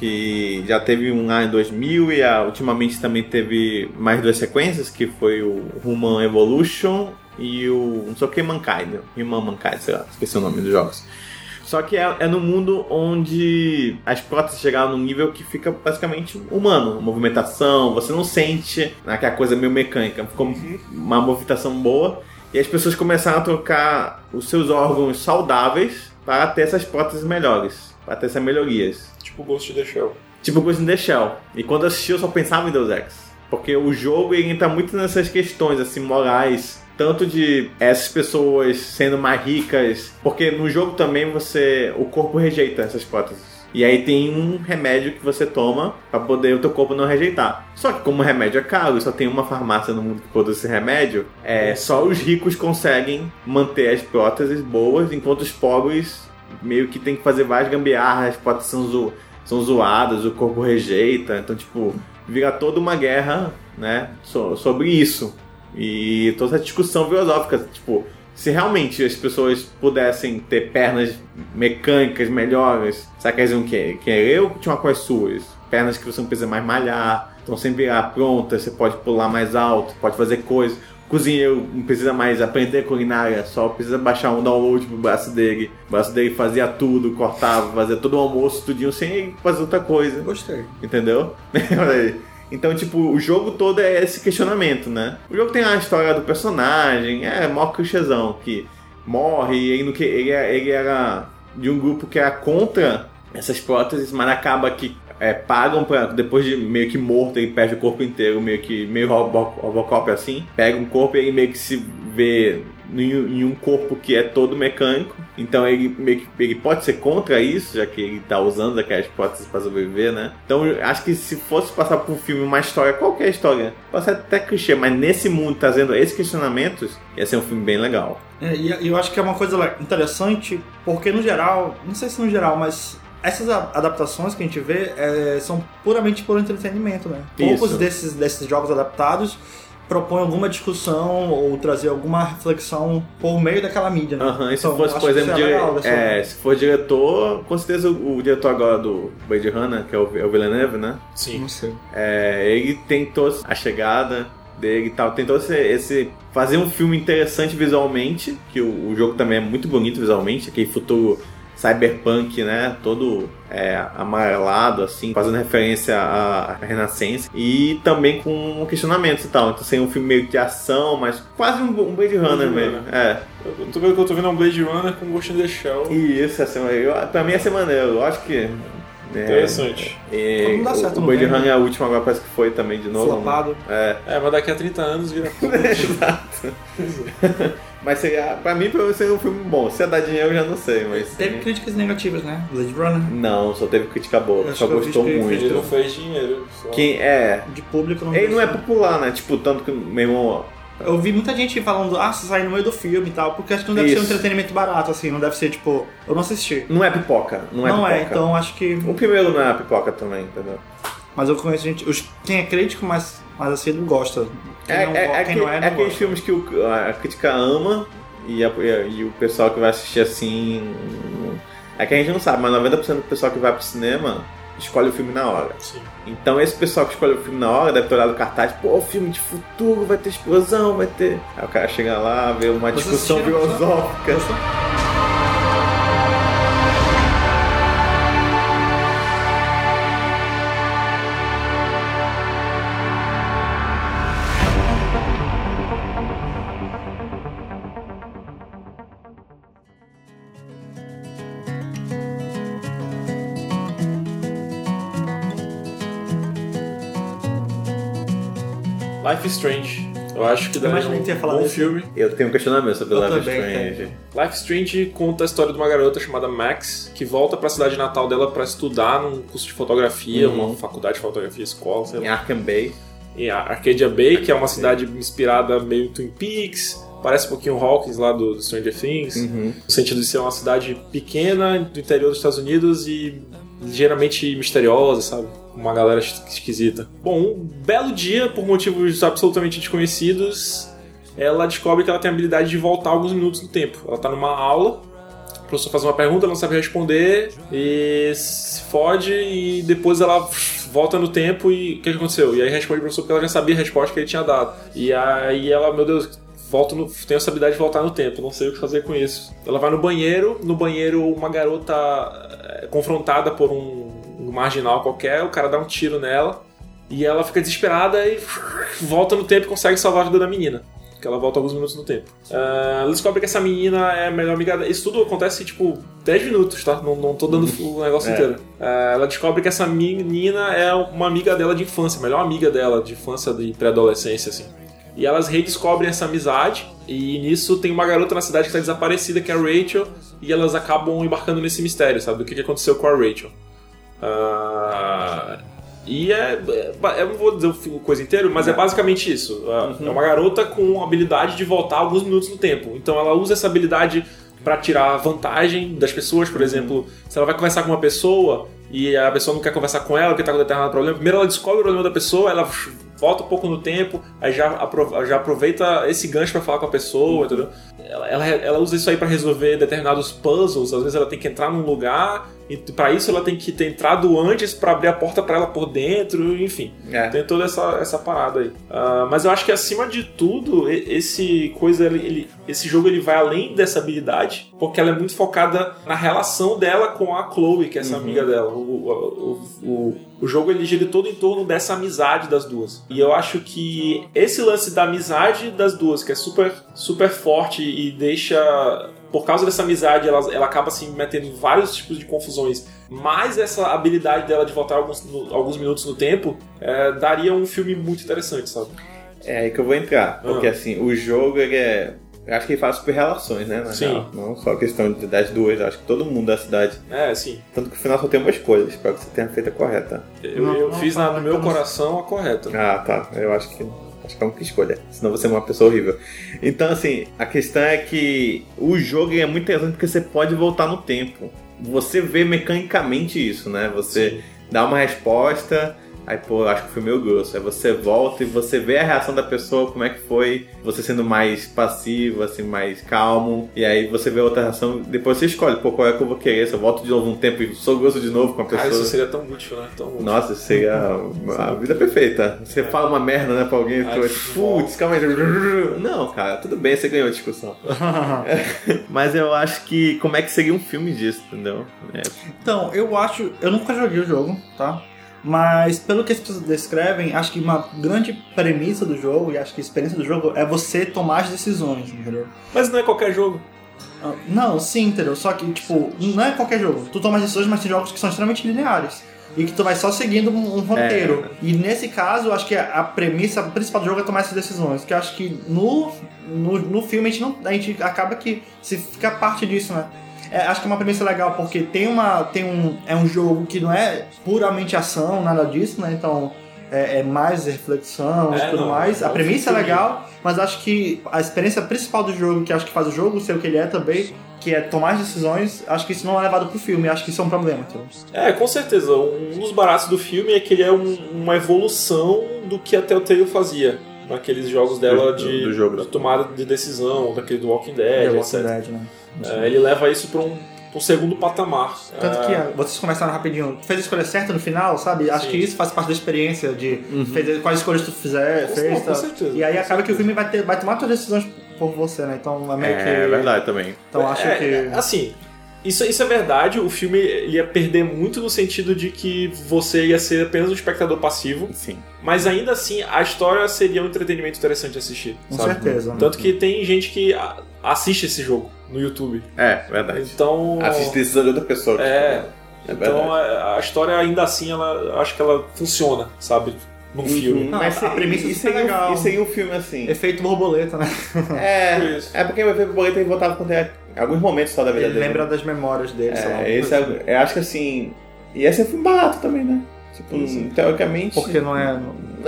que já teve um lá em 2000 e ah, ultimamente também teve mais duas sequências, que foi o Human Evolution e o não sei o que Mankind, Human Mankind, sei lá, esqueci o nome dos jogos. Só que é, é no mundo onde as próteses chegaram num nível que fica basicamente humano. Movimentação, você não sente aquela coisa meio mecânica. Ficou uma movimentação boa. E as pessoas começaram a trocar os seus órgãos saudáveis para ter essas próteses melhores. Para ter essas melhorias. Tipo Ghost in the Shell. Tipo Ghost in the Shell. E quando eu assisti eu só pensava em Deus Ex. Porque o jogo ele entra muito nessas questões assim morais, tanto de essas pessoas sendo mais ricas, porque no jogo também você o corpo rejeita essas próteses. E aí tem um remédio que você toma para poder o teu corpo não rejeitar. Só que como o remédio é caro e só tem uma farmácia no mundo que produz esse remédio, é só os ricos conseguem manter as próteses boas, enquanto os pobres meio que tem que fazer várias gambiarras, as próteses são, zo são zoadas, o corpo rejeita, então tipo, vira toda uma guerra, né, so sobre isso. E toda essa discussão filosófica, tipo, se realmente as pessoas pudessem ter pernas mecânicas melhores, será que eles iam que- querer ou continuar com as suas? Pernas que você não precisa mais malhar, estão sempre lá prontas, você pode pular mais alto, pode fazer coisas. O cozinheiro não precisa mais aprender culinária, só precisa baixar um download pro braço dele. O braço dele fazia tudo, cortava, fazia todo o almoço, tudinho, sem fazer outra coisa. Gostei. Entendeu? [LAUGHS] Olha aí. Então, tipo, o jogo todo é esse questionamento, né? O jogo tem a história do personagem, é mó clichêzão, que morre e ele, que, ele, é- ele era de um grupo que era contra essas próteses, mas acaba que é, pagam pra, depois de meio que morto, ele perde o corpo inteiro, meio que meio Robo- Robocop assim, pega um corpo e ele meio que se vê em, em um corpo que é todo mecânico, então ele ele pode ser contra isso, já que ele tá usando aquelas próteses para sobreviver, né? Então acho que se fosse passar por um filme uma história, qualquer história, pode ser até clichê, mas nesse mundo trazendo esses questionamentos, ia ser um filme bem legal. É, e eu acho que é uma coisa interessante, porque no geral, não sei se no geral, mas essas adaptações que a gente vê é, são puramente por entretenimento, né? Poucos Isso. desses, desses jogos adaptados propõem alguma discussão ou trazer alguma reflexão por meio daquela mídia, né? Aham, e se Então, fosse, por exemplo, é dire- é, se for diretor, com certeza o, o diretor agora do Blade Runner, que é o, é o Villeneuve, né? Sim. Não sei. É, ele tem toda a chegada dele e tal, tem todo esse, esse- fazer um filme interessante visualmente, que o, o jogo também é muito bonito visualmente, aquele futuro cyberpunk, né? Todo é, amarelado, assim, fazendo referência à Renascença. E também com questionamentos e tal. Então, assim, um filme meio de ação, mas quase um, um Blade Runner mesmo. É. Eu tô vendo que eu tô vendo um Blade Runner com Ghost in the Shell. E isso, assim, eu, pra mim ia ser maneiro. Eu acho que. É, Interessante. E, Não dá certo, o, o Blade vem, né? Runner, a última agora parece que foi também de novo. Flopado. É. É, mas daqui a 30 anos vira. [LAUGHS] Exato. [LAUGHS] Mas seria, pra mim seria um filme bom. Se é dar dinheiro eu já não sei, mas. Teve críticas negativas, né? Blade Runner. Não, só teve crítica boa, só eu vi gostou muito. Ele não fez dinheiro. Só... Quem é. De público não Ele não é popular, né? Tipo, tanto que meu irmão. Eu vi muita gente falando, ah, você sai no meio do filme e tal, porque acho que não deve ser um Isso. entretenimento barato, assim, não deve ser tipo. Eu não assisti. Não é pipoca. Não é não pipoca. é, então acho que. O primeiro não é pipoca também, entendeu? Mas eu conheço gente. Os, quem é crítico, mas, mas assim, não gosta. Quem É, não, é, é, quem não é, é não aqueles gosta. filmes que o- a crítica ama e, a- e o pessoal que vai assistir assim. É que a gente não sabe, mas 90% do pessoal que vai pro cinema escolhe o filme na hora. Sim. Então esse pessoal que escolhe o filme na hora deve ter olhado o cartaz, pô, filme de futuro, vai ter explosão, vai ter. Aí o cara chega lá, vê uma Vocês discussão filosófica. Eu acho que daria um que ia falar bom desse. filme. Eu tenho um questionamento sobre Eu Life também Strange. tenho. Life Strange conta a história de uma garota chamada Max, que volta pra cidade natal dela pra estudar num curso de fotografia, Uhum. uma faculdade de fotografia, escola, sei lá. Em Arkham Bay. em Arcadia Bay, que é uma cidade inspirada meio em Twin Peaks, parece um pouquinho Hawkins lá do Stranger Things, Uhum. no sentido de ser uma cidade pequena do interior dos Estados Unidos e ligeiramente misteriosa, sabe? Uma galera es- esquisita. Bom, um belo dia, por motivos absolutamente desconhecidos, ela descobre que ela tem a habilidade de voltar alguns minutos no tempo. Ela tá numa aula, o professor faz uma pergunta, ela não sabe responder e se fode e depois ela volta no tempo e o que, que aconteceu? E aí responde o professor porque ela já sabia a resposta que ele tinha dado. E aí ela, meu Deus, volto no, tenho essa habilidade de voltar no tempo, não sei o que fazer com isso. Ela vai no banheiro, no banheiro uma garota é confrontada por um, um marginal qualquer, o cara dá um tiro nela e ela fica desesperada e [LAUGHS] volta no tempo e consegue salvar a vida da menina. Que ela volta alguns minutos no tempo. Ah, ela descobre que essa menina é a melhor amiga dela. Isso tudo acontece tipo, 10 minutos, tá? Não, não tô dando o negócio É. inteiro. Ah, ela descobre que essa menina é uma amiga dela de infância, a melhor amiga dela de infância e pré-adolescência, assim. E elas redescobrem essa amizade, e nisso tem uma garota na cidade que está desaparecida, que é a Rachel, e elas acabam embarcando nesse mistério, sabe? Do que, que aconteceu com a Rachel. Ah, e é, é- Eu não vou dizer o coisa inteiro, mas é basicamente isso. Ah, É uma garota com a habilidade de voltar alguns minutos no tempo. Então ela usa essa habilidade para tirar vantagem das pessoas, por exemplo, se ela vai conversar com uma pessoa e a pessoa não quer conversar com ela porque tá com determinado problema, primeiro ela descobre o problema da pessoa, ela volta um pouco no tempo, aí já, já aproveita esse gancho para falar com a pessoa, entendeu? Ela, ela, ela usa isso aí para resolver determinados puzzles, às vezes ela tem que entrar num lugar para isso ela tem que ter entrado antes para abrir a porta para ela por dentro, enfim. É. Tem toda essa, essa parada aí. Ah, mas eu acho que acima de tudo, esse coisa, ele, esse jogo ele vai além dessa habilidade, porque ela é muito focada na relação dela com a Chloe, que é essa amiga dela. O, o, o, o, o jogo ele gira todo em torno dessa amizade das duas. E eu acho que esse lance da amizade das duas, que é super, super forte e deixa por causa dessa amizade, ela, ela acaba se metendo em vários tipos de confusões. Mais essa habilidade dela de voltar alguns, no- alguns minutos no tempo é, daria um filme muito interessante, sabe? É aí que eu vou entrar. Porque Ah. assim, o jogo ele é. Eu acho que ele fala super relações, né? Na Sim. real. Não só questão de- das duas, acho que todo mundo da cidade. É, sim. Tanto que no final só tem uma escolha, espero que você tenha feito a correta. Eu, Não, eu não fiz na- fala no meu eu não- coração a correta. Ah, tá. Eu acho que. Acho que é uma escolha. Senão você é uma pessoa horrível. Então, assim, a questão é que o jogo é muito interessante porque você pode voltar no tempo. Você vê mecanicamente isso, né? Você dá uma resposta Aí, pô, eu acho que foi meio grosso. Aí você volta e você vê a reação da pessoa, como é que foi, você sendo mais passivo, assim, mais calmo. E aí você vê a outra reação, depois você escolhe, pô, qual é que eu vou querer? Se eu volto de novo um tempo e sou grosso de novo com a pessoa. Ah, isso seria tão útil, né? Tão útil. Nossa, isso seria [LAUGHS] a vida perfeita. Você fala uma merda, né, pra alguém, Ai, tu é putz, calma aí. [LAUGHS] Não, cara, tudo bem, você ganhou a discussão. [LAUGHS] Mas eu acho que como é que seria um filme disso, entendeu? É, Então, eu acho. Eu nunca joguei o jogo, tá? Mas pelo que as pessoas descrevem, acho que uma grande premissa do jogo, e acho que a experiência do jogo, é você tomar as decisões, entendeu? Mas não é qualquer jogo. Ah, Não, sim, entendeu? Só que, tipo, não é qualquer jogo. Tu toma as decisões, mas tem jogos que são extremamente lineares. E que tu vai só seguindo um, um roteiro. E nesse caso, acho que a, a premissa principal do jogo é tomar essas decisões. Que eu acho que no, no, no filme a gente, não, a gente acaba que se fica parte disso, né? É, acho que é uma premissa legal, porque tem uma. Tem um, é um jogo que não é puramente ação, nada disso, né? Então é, é mais reflexão É, e tudo não, mais. é A premissa é legal, mas acho que a experiência principal do jogo, que acho que faz o jogo ser o que ele é também, que é tomar as decisões, acho que isso não é levado pro filme, acho que isso é um problema. Entendeu? É, com certeza. Um dos baratos do filme é que ele é um- uma evolução do que a Telltale fazia naqueles jogos dela Do- de, do jogo, de tomada de decisão, daquele do Walking Dead, The etc. Walking Dead, né? É, ele leva isso para um, pra um segundo patamar. Tanto É, que ah, vocês começaram rapidinho, tu fez a escolha certa no final, sabe? Acho Sim. que isso faz parte da experiência de fazer, quais escolhas tu fizer, Com- fez. com tá? certeza, E aí com acaba que o certeza. filme vai, ter, vai tomar todas as decisões por você, né? Então é meio que. é verdade também. Então acho é, que. é, assim, isso, isso é verdade. O filme ia perder muito no sentido de que você ia ser apenas um espectador passivo, Sim. mas ainda assim a história seria um entretenimento interessante de assistir. Com sabe? certeza. né? Tanto que tem gente que a- assiste esse jogo no YouTube. É, verdade. Então. Assiste decisão de outra pessoa. É, É então a, a história ainda assim, ela acho que ela funciona, sabe? Num filme. Não, Mas a premissa isso é legal. isso seria um filme assim. Efeito borboleta, né? É, Isso. é porque o efeito borboleta ele voltava com alguns momentos só da vida Ele dele. lembra das memórias dele, sei lá. É, esse é, eu acho que assim. E esse é um filme barato também, né? Tipo, Sim. teoricamente. Porque não é.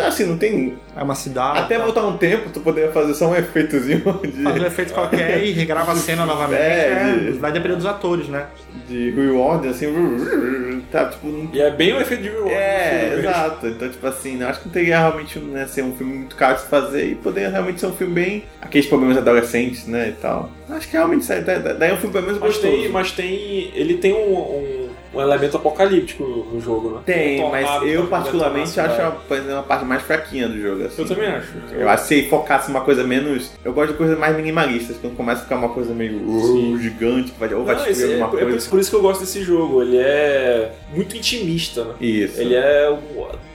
Assim, não tem. É uma cidade. Até voltar um tempo, tu poderia fazer só um efeitozinho [LAUGHS] de, Faz um efeito qualquer e regrava a cena [LAUGHS] novamente. É, É, de- Vai depender dos atores, né? de reward, assim. [LAUGHS] Tá, tipo. não- E é bem o efeito de reward. É, do filme. exato. Então, tipo assim, eu acho que não teria realmente né, ser um filme muito caro de se fazer e poderia realmente ser um filme bem. aqueles problemas adolescentes, né? E tal. Acho que realmente daí é um filme pelo menos Mas gostoso. tem, mas tem. Ele tem um, um, um elemento apocalíptico no jogo, né? Tem, Um mas eu particularmente acho a, cidade. por exemplo, a parte mais fraquinha do jogo. Assim. Eu também acho. Eu acho que se focasse uma coisa menos. Eu gosto de coisas mais minimalistas, quando começa a ficar uma coisa meio Sim. uh, gigante, que vai, ou vai Não, destruir esse- é, alguma é por coisa. isso- por isso que eu gosto desse jogo. Ele é muito intimista, né? Isso. Ele é,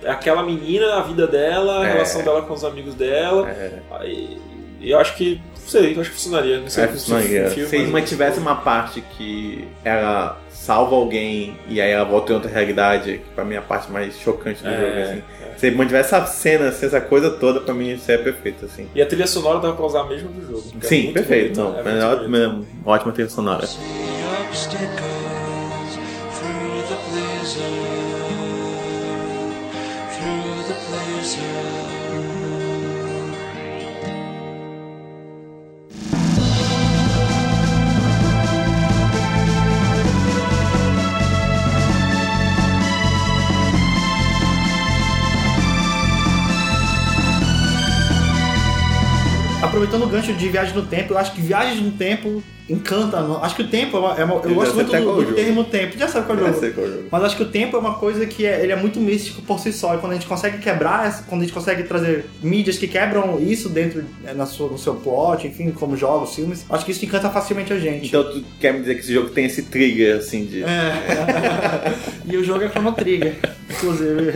é aquela menina, a vida dela, a É. relação dela com os amigos dela. É, Aí, eu acho que. Não sei, eu acho que funcionaria. Não sei é, se funcionaria. filme, Se mas- mantivesse uma parte que ela salva alguém e aí ela volta em outra realidade, que pra mim é a parte mais chocante do É, jogo, assim. é. Se mantivesse essa cena, assim, essa coisa toda, pra mim isso é perfeito, assim. E a trilha sonora dava pra usar a mesma do jogo. é Sim, muito perfeito. bonita, Não, é melhor, bonita. mesmo, ótima trilha sonora. Aproveitando o gancho de viagem no tempo, eu acho que viagem no tempo encanta. Acho que o tempo é uma. é uma- eu Eu gosto muito do, do termo tempo. Já sabe qual é o Eu jogo. qual jogo. Mas acho que o tempo é uma coisa que é, ele é muito místico por si só. E quando a gente consegue quebrar, quando a gente consegue trazer mídias que quebram isso dentro é, na sua, no seu plot, enfim, como jogos, filmes, acho que isso encanta facilmente a gente. Então tu quer me dizer que esse jogo tem esse trigger, assim, de... É. [LAUGHS] e o jogo é Chrono Trigger, inclusive.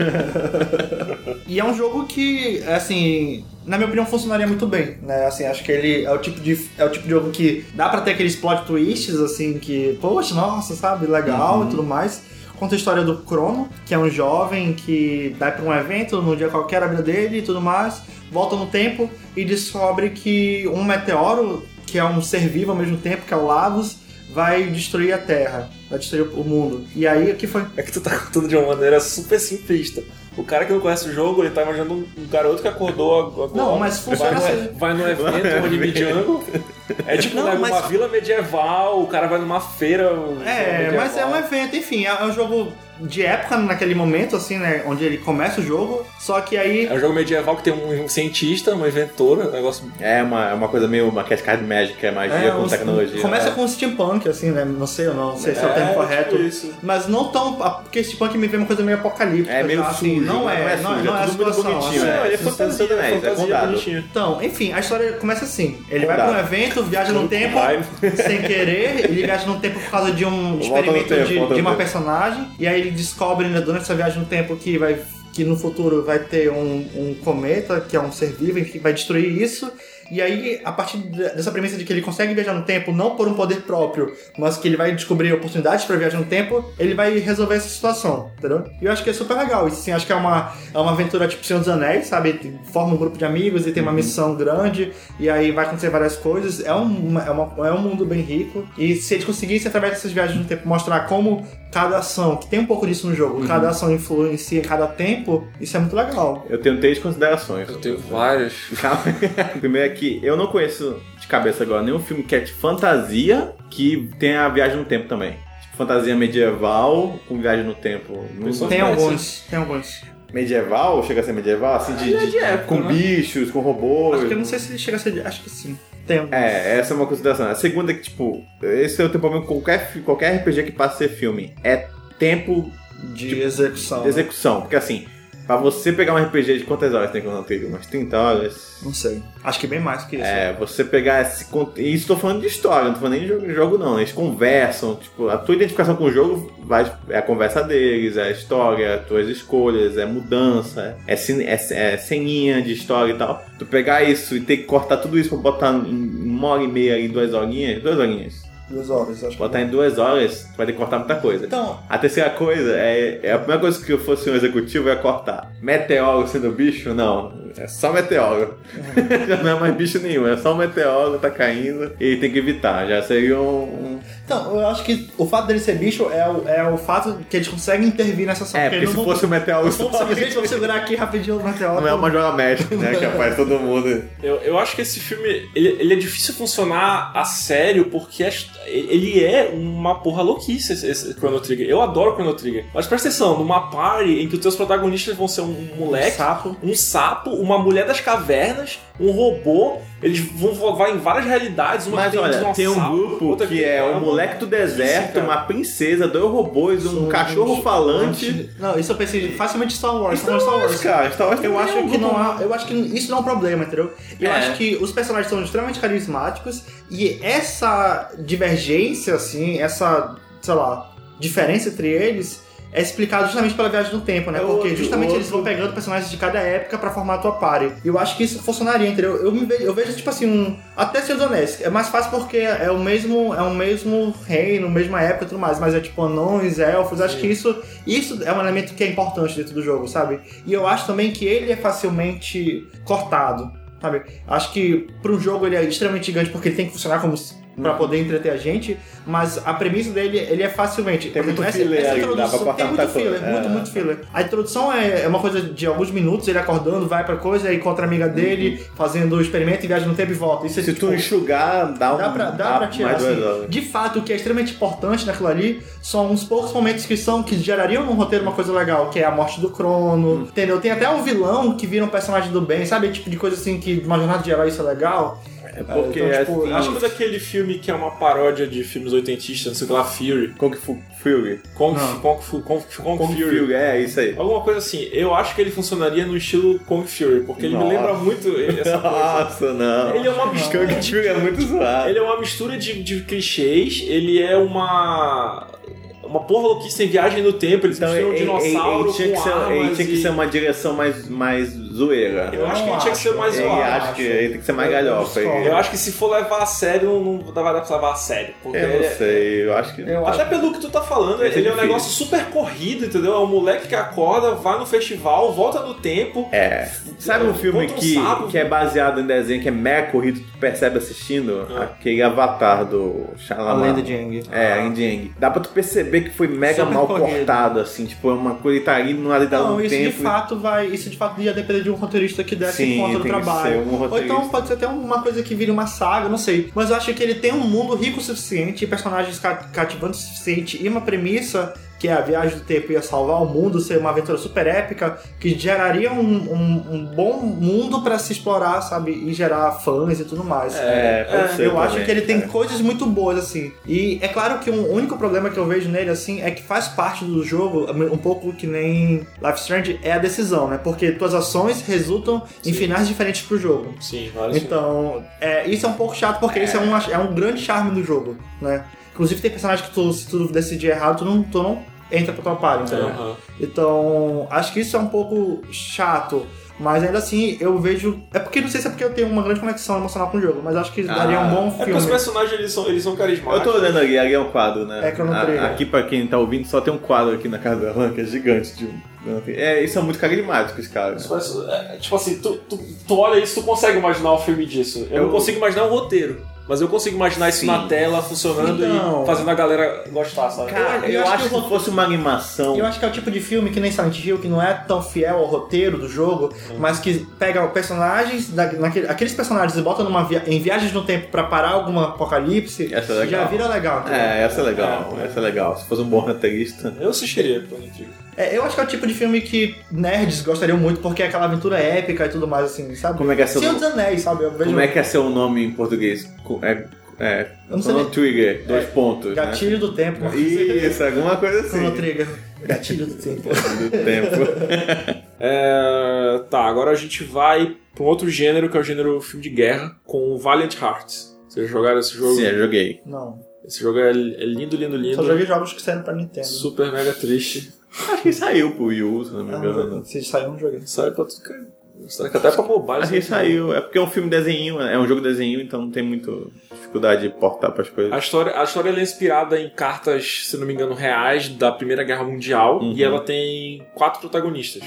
[LAUGHS] e é um jogo que, assim, na minha opinião, funcionaria muito bem, né? Assim, acho que ele é o tipo de, é o tipo de jogo que dá pra ter aqueles plot twists, assim, que, poxa, nossa, sabe, legal e tudo mais. Conta a história do Crono, que é um jovem que vai pra um evento num dia qualquer da vida dele e tudo mais, volta no tempo e descobre que um meteoro, que é um ser vivo ao mesmo tempo, que é o Lavos, vai destruir a Terra, vai destruir o mundo. E aí, o que foi? É que tu tá [LAUGHS] contando de uma maneira super simplista. O cara que não conhece o jogo, ele tá imaginando um garoto que acordou agora. Não, mas vai funciona no, assim. vai no evento, um anime jungle, É tipo Não, né, mas- uma vila medieval, o cara vai numa feira. É, medieval. mas é um evento, enfim, é é um jogo de época naquele momento, assim, né? Onde ele começa o jogo, só que aí. É um jogo medieval que tem um cientista, uma inventora, um negócio. É uma, é uma coisa meio uma Cat Card Magic, é magia com um- tecnologia. Começa é. com steampunk, assim, né? Não sei, eu não sei se é o É, termo tipo correto. isso. Mas não tão. Porque steampunk me vê uma coisa meio apocalíptica. É meio já, assim, sujo, não é, não é não, sujo, não é é a tudo situação. bonitinho, assim. é. Não, ele é fantasia, é é fantasia bonitinho. Então, enfim, a história começa assim. Ele vai pra um evento, viaja no tempo, sem querer, ele viaja no tempo por causa de um experimento tempo, de, de uma personagem, e aí ele descobre né, durante essa viagem no tempo que vai que no futuro vai ter um, um cometa, que é um ser vivo, que vai destruir isso. E aí, a partir de- dessa premissa de que ele consegue viajar no tempo, não por um poder próprio, mas que ele vai descobrir oportunidades para viajar no tempo, ele vai resolver essa situação, entendeu? E eu acho que é super legal. Isso, assim, acho que é uma, é uma aventura tipo Senhor dos Anéis, sabe? Forma um grupo de amigos e tem uma missão grande, e aí vai acontecer várias coisas. É um, é, uma, é um mundo bem rico. E se eles conseguissem, através dessas viagens no tempo, mostrar como cada ação, que tem um pouco disso no jogo, cada ação influencia cada tempo, isso é muito legal. Eu tenho três considerações. Eu tenho várias. [LAUGHS] Calma. [LAUGHS] Primeiro é que eu não conheço de cabeça agora nenhum filme que é de fantasia que tem a viagem no tempo também. Tipo, fantasia medieval com viagem no tempo. Não Tem alguns, tem alguns. Medieval? Chega a ser medieval? Assim, de, Ele é de- de época, com né? bichos, com robôs. Acho que eu não sei se ele chega a ser. Acho que sim. Tem alguns. É, essa é uma consideração. A segunda é que, tipo, esse é o problema com qualquer, qualquer RPG que passa a ser filme. É tempo de execução. de execução. Porque assim, pra você pegar um RPG de quantas horas tem que eu ter? Umas 30 horas? Não sei. Acho que bem mais que isso. É, você pegar esse. E isso tô falando de história, não tô falando nem de jogo, jogo, não. Eles conversam, tipo, a tua identificação com o jogo vai, é a conversa deles, é a história, as tuas escolhas, é mudança, é, cine- é, é ceninha de história e tal. Tu pegar isso e ter que cortar tudo isso pra botar em uma hora e meia e duas horinhas, duas horinhas. Duas horas, acho Botar em duas horas, tu vai ter que cortar muita coisa. Então, A terceira coisa é, é a primeira coisa que eu fosse um executivo ia cortar. Meteoro sendo bicho? Não. É só meteoro. [LAUGHS] Já não é mais bicho nenhum, é só um meteoro, tá caindo e tem que evitar. Já seria um. então, eu acho que o fato dele ser bicho é o, é o fato que eles conseguem intervir nessa ação. É, porque eles se não fosse um meteoro vão- só. Vamos, gente, segurar aqui rapidinho o meteoro. Não é uma joga mestre, né? Que aparece todo mundo. Eu, eu acho que esse filme ele, ele é difícil funcionar a sério porque a his- ele é uma porra louquice esse, esse Chrono Trigger. Eu adoro Chrono Trigger. Mas presta atenção, numa party em que os teus protagonistas vão ser um moleque, sapo. um sapo, uma mulher das cavernas, um robô. Eles vão voar em várias realidades. Uma Mas que tem olha, tem um grupo outra que tem- é o uma moleque do deserto, cara. uma princesa, dois robôs, um São cachorro falante. Não, isso eu pensei facilmente Star Wars. Star Star Wars, Wars. cara. Star Wars Eu acho um que não há, eu acho que isso não é um problema, entendeu? Eu É. acho que os personagens são extremamente carismáticos e essa divergência, assim, essa, sei lá, diferença entre eles é explicado justamente pela viagem no tempo, né? É Porque justamente eles vão pegando personagens de cada época pra formar a tua party. E eu acho que isso funcionaria, entendeu? Eu, vejo, eu vejo, tipo assim, um. Até dos Anéis. É mais fácil porque é o mesmo, é o mesmo reino, mesma época e tudo mais. Mas é tipo anões, elfos. Acho que isso, isso é um elemento que é importante dentro do jogo, sabe? E eu acho também que ele é facilmente cortado. Sabe? Acho que para um jogo ele é extremamente gigante porque ele tem que funcionar como pra Uhum. poder entreter a gente, mas a premissa dele ele é facilmente. Tem muito filler ali, dá pra introdução- tem muito filler, muito, É. muito filler. A introdução é, é uma coisa de alguns minutos, ele acordando, vai pra coisa, aí encontra a amiga dele, fazendo o experimento e viaja no tempo e volta. Isso é Uhum. Se tipo, tu enxugar, dá um. Dá pra, dá pra tirar, assim. De fato, o que é extremamente importante naquilo ali são uns poucos momentos que são que gerariam num roteiro uma coisa legal, que é a morte do Crono, Hum. entendeu? Tem até um vilão que vira um personagem do bem, sabe? Tipo de coisa assim que uma jornada de herói isso é legal. É porque então, tipo, assim, Acho que daquele filme que é uma paródia de filmes oitentistas, não sei o que lá, Fury. Kung Fu Fury. Kong, Não. Kong, Fu- Kong, Kong Kung Fury. Fury, é isso aí. Alguma coisa assim. Eu acho que ele funcionaria no estilo Kong Fury, porque ele Nossa. me lembra muito essa coisa. Nossa, não. Ele é uma mistura. Kung Fury é muito zoado. Ele é uma mistura de, de clichês, ele é uma. Uma porra louquice em viagem no tempo, eles Então, misturam um ele, ele- dinossauro ele tinha que ser, ele tinha que e- ser uma direção mais, mais zoeira. Eu acho que ele tinha que ser mais Eu zoado. acho que ele tem que ser mais Eu- eu galhofa. Eu acho que se for levar a sério, não, não vai dar pra levar a sério. Porque Eu não sei, eu acho que. Eu Até acho. pelo que tu tá falando, ele é um difícil. negócio super corrido, entendeu? É um moleque que acorda, vai no festival, volta no tempo. É. Sabe um filme Contra um que, sapo. que é baseado em desenho, que é mega corrido, tu percebe assistindo? Ah. Aquele avatar do A Shyamalan. lenda de Aang. É, a Indiang. Dá pra tu perceber que foi mega Super mal corrido. cortado, assim, tipo, é uma coisa que tá indo numa lida Não, no isso tempo. de fato vai. Isso de fato ia depender de um roteirista que desse Sim, conta do trabalho. um Ou então pode ser até uma coisa que vire uma saga, não sei. Mas eu acho que ele tem um mundo rico o suficiente, personagens ca- cativantes o suficiente e uma premissa que é a viagem do tempo ia salvar o mundo, ser uma aventura super épica, que geraria um, um- um bom mundo pra se explorar, sabe? E gerar fãs e tudo mais. É, pode ser eu acho também. que ele tem É. coisas muito boas, assim. E é claro que um único problema que eu vejo nele, assim, é que faz parte do jogo, um pouco que nem Life Strange, é a decisão, né? Porque tuas ações resultam em Sim. finais diferentes pro jogo. Sim, vários Então, é, isso é um pouco chato, porque isso é um, é um grande charme do jogo, né? Inclusive tem personagem que tu, se tu decidir errado, tu não, tu não entra pra tua party, entendeu? Aham. Então, acho que isso é um pouco chato. Mas ainda assim, eu vejo. É porque não sei se é porque eu tenho uma grande conexão emocional com o jogo, mas acho que daria um bom É porque filme. os personagens eles são, eles são Eu carismáticos. tô olhando ali, ali é um quadro, né? É Chrono A- Trigger. Aqui, pra quem tá ouvindo, só tem um quadro aqui na casa da Alan, que é gigante. De um... É, eles são muito carismáticos, cara. Isso parece- é, tipo assim, tu, tu, tu olha isso, tu consegue imaginar o filme disso. Eu, Eu- não consigo imaginar um roteiro. Mas eu consigo imaginar isso Sim. na tela, funcionando Então. e fazendo a galera gostar, sabe? Cara, Eu- eu, eu acho acho que que fosse uma animação. Eu acho que é o tipo de filme que nem Silent Hill, que não é tão fiel ao roteiro do jogo, mas que pega personagens, da, naquele- aqueles personagens e bota numa via- em viagens no tempo pra parar alguma apocalipse, Essa é legal. já vira legal. entendeu? É, essa é legal, É. essa é legal. Se fosse um bom roteirista. Eu assistiria Chrono Trigger. É, eu acho que é o tipo de filme que nerds gostariam muito, porque é aquela aventura épica e tudo mais, assim, sabe? Como é que é seu Senhor dos Anéis, sabe? Eu vejo Como é que é seu nome em português? É, é Eu não sei Chrono nem- Trigger, dois pontos. Gatilho do Tempo. Né? Isso, alguma coisa assim. Chrono Trigger. Gatilho do Tempo. Do tempo. [LAUGHS] É, tá, agora a gente vai pra um outro gênero, que é o gênero filme de guerra, com o Valiant Hearts. Vocês jogaram esse jogo? Sim, eu joguei. Não. Esse jogo é, é lindo, lindo, lindo. Só joguei jogos que saíram pra Nintendo. Super mega triste. Acho que saiu pro Wii U, se não me Ah, engano. Se saiu, não joguei. Sai pra tudo que Será que até pra mobile. Acho que sai. saiu. É porque é um filme desenho, é um jogo desenho, então não tem muito dificuldade de portar pras coisas. A história, a história é inspirada em cartas, se não me engano, reais da Primeira Guerra Mundial Uhum. e ela tem quatro protagonistas.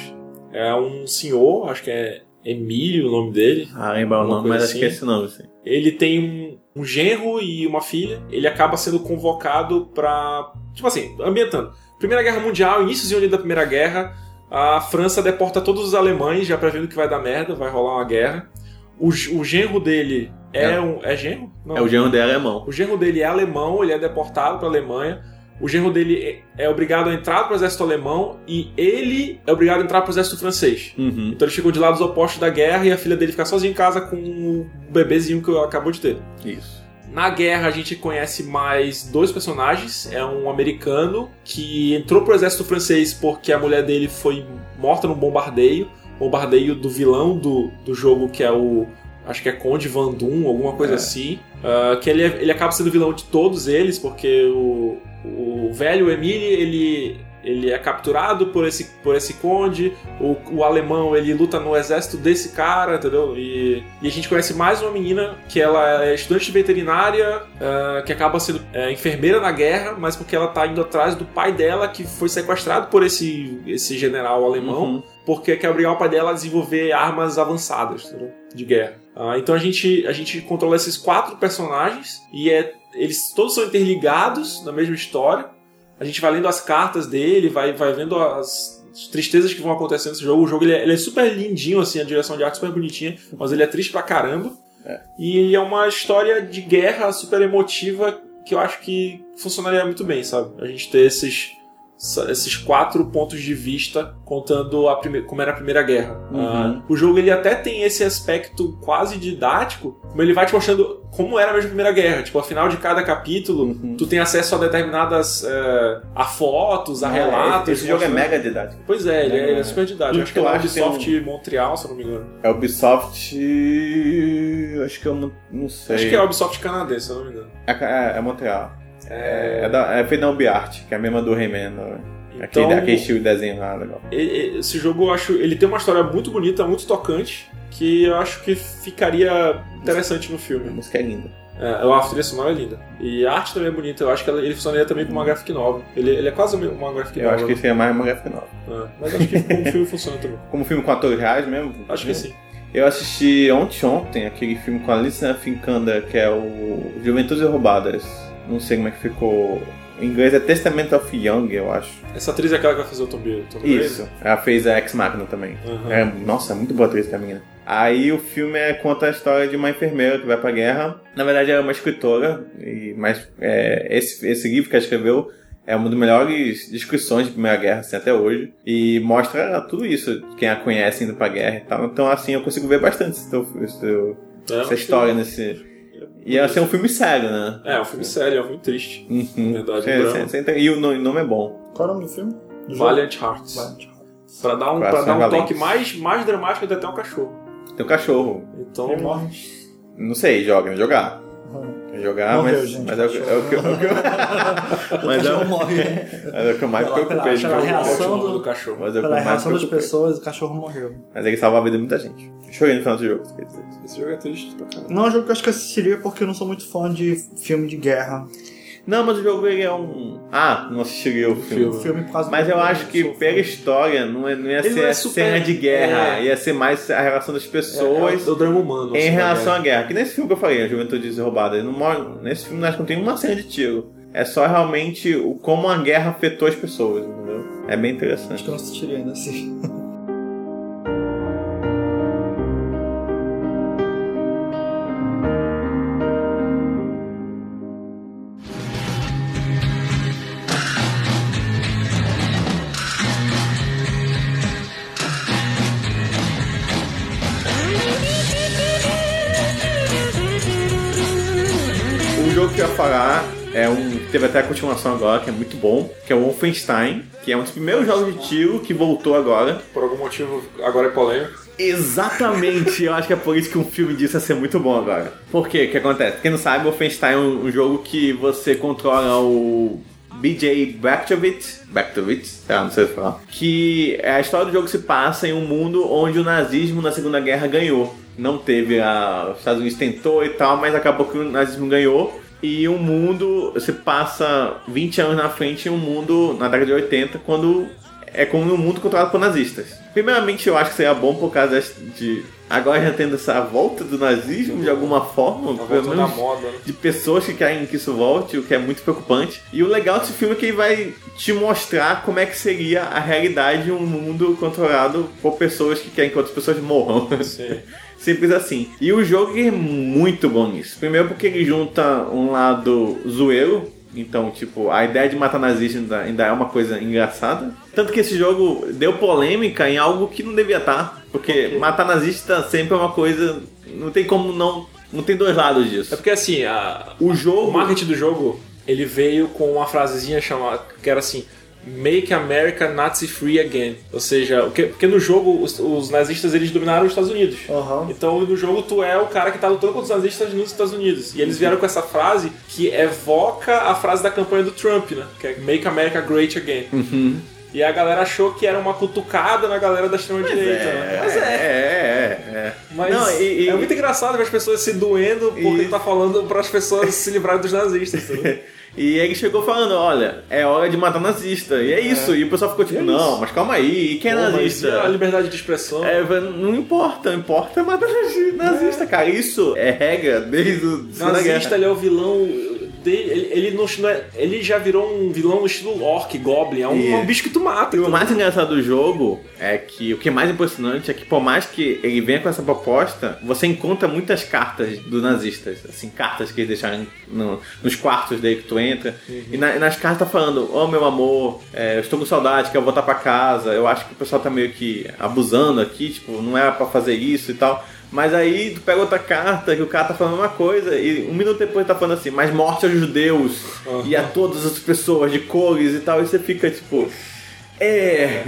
É um senhor, acho que é Emílio o nome dele. Ah, lembrar o nome, mas acho que é assim. esse nome, assim. Ele tem um, um genro e uma filha. Ele acaba sendo convocado pra. Tipo assim, ambientando. Primeira Guerra Mundial, iníciozinho da Primeira Guerra, a França deporta todos os alemães, já prevendo que vai dar merda, vai rolar uma guerra. O, o genro dele é, É. um. É genro? Não. É o genro dela alemão. O genro dele é alemão, ele é deportado para a Alemanha. O genro dele é é obrigado a entrar para o exército alemão e ele é obrigado a entrar para o exército francês. Uhum. Então eles ficam de lados opostos da guerra e a filha dele fica sozinha em casa com o bebezinho que acabou de ter. Isso. Na guerra a gente conhece mais dois personagens. É um americano que entrou pro exército francês porque a mulher dele foi morta num bombardeio. Bombardeio do vilão do, do jogo, que é o. Acho que é Conde Van Doom, alguma coisa É. assim. Ah, que ele, é- ele acaba sendo vilão de todos eles, porque o, o velho Emile, ele, ele é capturado por esse, por esse conde. O, o alemão, ele luta no exército desse cara, entendeu? E, e a gente conhece mais uma menina que ela é estudante de veterinária, ah, que acaba sendo é, enfermeira na guerra, mas porque ela tá indo atrás do pai dela, que foi sequestrado por esse, esse general alemão Uhum. porque quer obrigar o pai dela a desenvolver armas avançadas entendeu? de guerra. Ah, então a gente, a gente controla esses quatro personagens e é, eles todos são interligados na mesma história. A gente vai lendo as cartas dele, vai, vai vendo as tristezas que vão acontecendo nesse jogo. O jogo ele é, ele é super lindinho, assim, a direção de arte super bonitinha, mas ele é triste pra caramba. E é uma história de guerra super emotiva que eu acho que funcionaria muito bem, sabe? A gente ter esses, esses quatro pontos de vista contando a prime- como era a Primeira Guerra. Uhum. Ah, o jogo ele até tem esse aspecto quase didático, mas ele vai te mostrando como era mesmo a Primeira Guerra. Tipo, ao final de cada capítulo, Uhum. tu tem acesso a determinadas. eh, a fotos, a É, relatos. Esse, esse jogo é mega didático. Pois é, ele é, É. é super didático. Tudo Acho que é o Ubisoft Montreal, se eu não me engano. É Ubisoft. Acho que eu não, não sei. Acho que é Ubisoft canadense, se eu não me engano. É, é, é Montreal. É, é, da, é feito na UbiArt, que é a mesma do Rayman. né? Aquele, Então, aquele estilo de desenho lá, legal. esse jogo eu acho. Ele tem uma história muito bonita, muito tocante, que eu acho que ficaria interessante no A filme. música é linda. É, a trilha sonora é linda. E a arte também é bonita, eu acho que ele funcionaria também como uma graphic novel. Ele, ele é quase uma graphic Eu novel. acho que seria mais uma gráfica nova. É, mas acho que como filme funciona também. Como filme com atores reais mesmo? Acho que sim. Eu assisti ontem, ontem aquele filme com a Alicia Fincander, que é o Juventudes Roubadas. Não sei como é que ficou Em inglês é Testament of Young, eu acho. Essa atriz é aquela que vai fazer o Tomb? Isso. Ela fez a Ex Machina também. Uhum. É, nossa, é muito boa atriz a menina. Aí o filme é, conta a história de uma enfermeira que vai pra guerra. Na verdade, ela é uma escritora, e, mas é, esse, esse livro que ela escreveu é uma das melhores descrições de Primeira Guerra assim, até hoje. E mostra tudo isso, quem a conhece indo pra guerra e tal. Então, assim, eu consigo ver bastante esse teu- esse teu- É, essa história nesse. E assim, é um filme sério, né? É, é um filme sério, é um filme triste. Uhum. Verdade, um drama. entende? e o no- nome é bom. Qual é o nome do filme? Do jogo? Valiant Hearts. Valiant. Pra dar um, pra dar um toque mais, mais dramático até um cachorro. Tem um cachorro. Então. Ele morre. Não sei, joga, jogar. Jogar, Morreu, mas, gente, mas é, o que- é o que, é o que eu. O [LAUGHS] mas, é, morre. mas é o que eu mais Pela- preocupei. de jogo. reação do- do cachorro. Mas é eu Pela reação das pessoas, o cachorro morreu. Mas ele salva a vida de muita gente. Chorei no final do jogo. quer dizer. Esse jogo é triste pra caramba. Não é um jogo que eu acho que eu assistiria porque eu não sou muito fã de filme de guerra. Não, mas o jogo ele é um. Ah, não assistiria o filme. O filme por causa Mas do- eu acho que pela história não, é- não ia Ele ser não é a super- cena de guerra, é. ia ser mais a relação das pessoas É, é o drama humano. em assim, relação à guerra. Que nesse filme que eu falei, a Juventude Roubada, ele não mora, nesse filme acho que não tem uma cena de tiro. É só realmente o, como a guerra afetou as pessoas, entendeu? É bem Acho interessante. que eu não assistiria ainda assim. Até a continuação agora, que é muito bom, que é o Wolfenstein, que é um dos primeiros jogos de tiro que voltou agora. Por algum motivo, agora é polêmico. Exatamente, eu acho que é por isso que um filme disso ia ser muito bom agora. Por quê? O que acontece? Quem não sabe, o Wolfenstein é um, um jogo que você controla o BJ Bactovich, Bactovich, ah, não sei falar, que a história do jogo se passa em um mundo onde o nazismo na Segunda Guerra ganhou. Não teve a... os Estados Unidos tentou e tal, mas acabou que o nazismo ganhou. E o mundo se passa 20 anos na frente em um mundo na década de 80, quando é como um mundo controlado por nazistas. Primeiramente, eu acho que seria bom por causa de. Agora já tendo essa volta do nazismo de alguma forma, A pelo menos moda, né? de pessoas que querem que isso volte, o que é muito preocupante. E o legal desse filme é que ele vai te mostrar como é que seria a realidade de um mundo controlado por pessoas que querem que outras pessoas morram. Sim. [LAUGHS] Simples assim. E o jogo é muito bom nisso. Primeiro porque ele junta um lado zoeiro. Então, tipo, a ideia de matar nazista ainda, ainda é uma coisa engraçada. Tanto que esse jogo deu polêmica em algo que não devia estar. Porque matar nazista sempre é uma coisa. Não tem como não. Não tem dois lados É disso. porque assim, a- O o jogo. marketing do jogo, ele veio com uma frasezinha chamada, que era assim, Make America Nazi Free Again. Ou seja, o que- porque no jogo os, os nazistas eles dominaram os Estados Unidos. Aham. Então no jogo tu é o cara que tá lutando contra os nazistas nos Estados Unidos. E eles vieram com essa frase que evoca a frase da campanha do Trump, né? Que é Make America Great Again. Uhum. E a galera achou que era uma cutucada na galera da extrema-direita. né? Mas é, é. é, é, é. Mas Não, e- e- é muito engraçado ver as pessoas se doendo porque E- tá falando para as pessoas se livrarem dos nazistas. [LAUGHS] E ele chegou falando, olha, é hora de matar nazista. E é isso. E o pessoal ficou tipo, É não, mas calma aí, e quem é Pô, mas nazista? e a liberdade de expressão. É, não importa, importa é matar nazi- [LAUGHS] nazista, cara. Isso é regra desde o Segunda nazista ele é o vilão dele, ele, ele, não, é- ele já virou um vilão no estilo orc, goblin, é um, E- um bicho que tu mata. E o mais engraçado do jogo é que o que é mais impressionante é que por mais que ele venha com essa proposta, você encontra muitas cartas dos nazistas, assim, cartas que eles deixaram no- nos quartos dele que tu entra. E, na- e nas cartas tá falando, oh meu amor, é, eu estou com saudade, quero voltar pra casa. Eu acho que o pessoal tá meio que abusando aqui, tipo, não era pra fazer isso e tal. Mas aí tu pega outra carta que o cara tá falando uma coisa e um minuto depois tá falando assim, mas morte aos judeus e a todas as pessoas de cores e tal, e você fica tipo. É,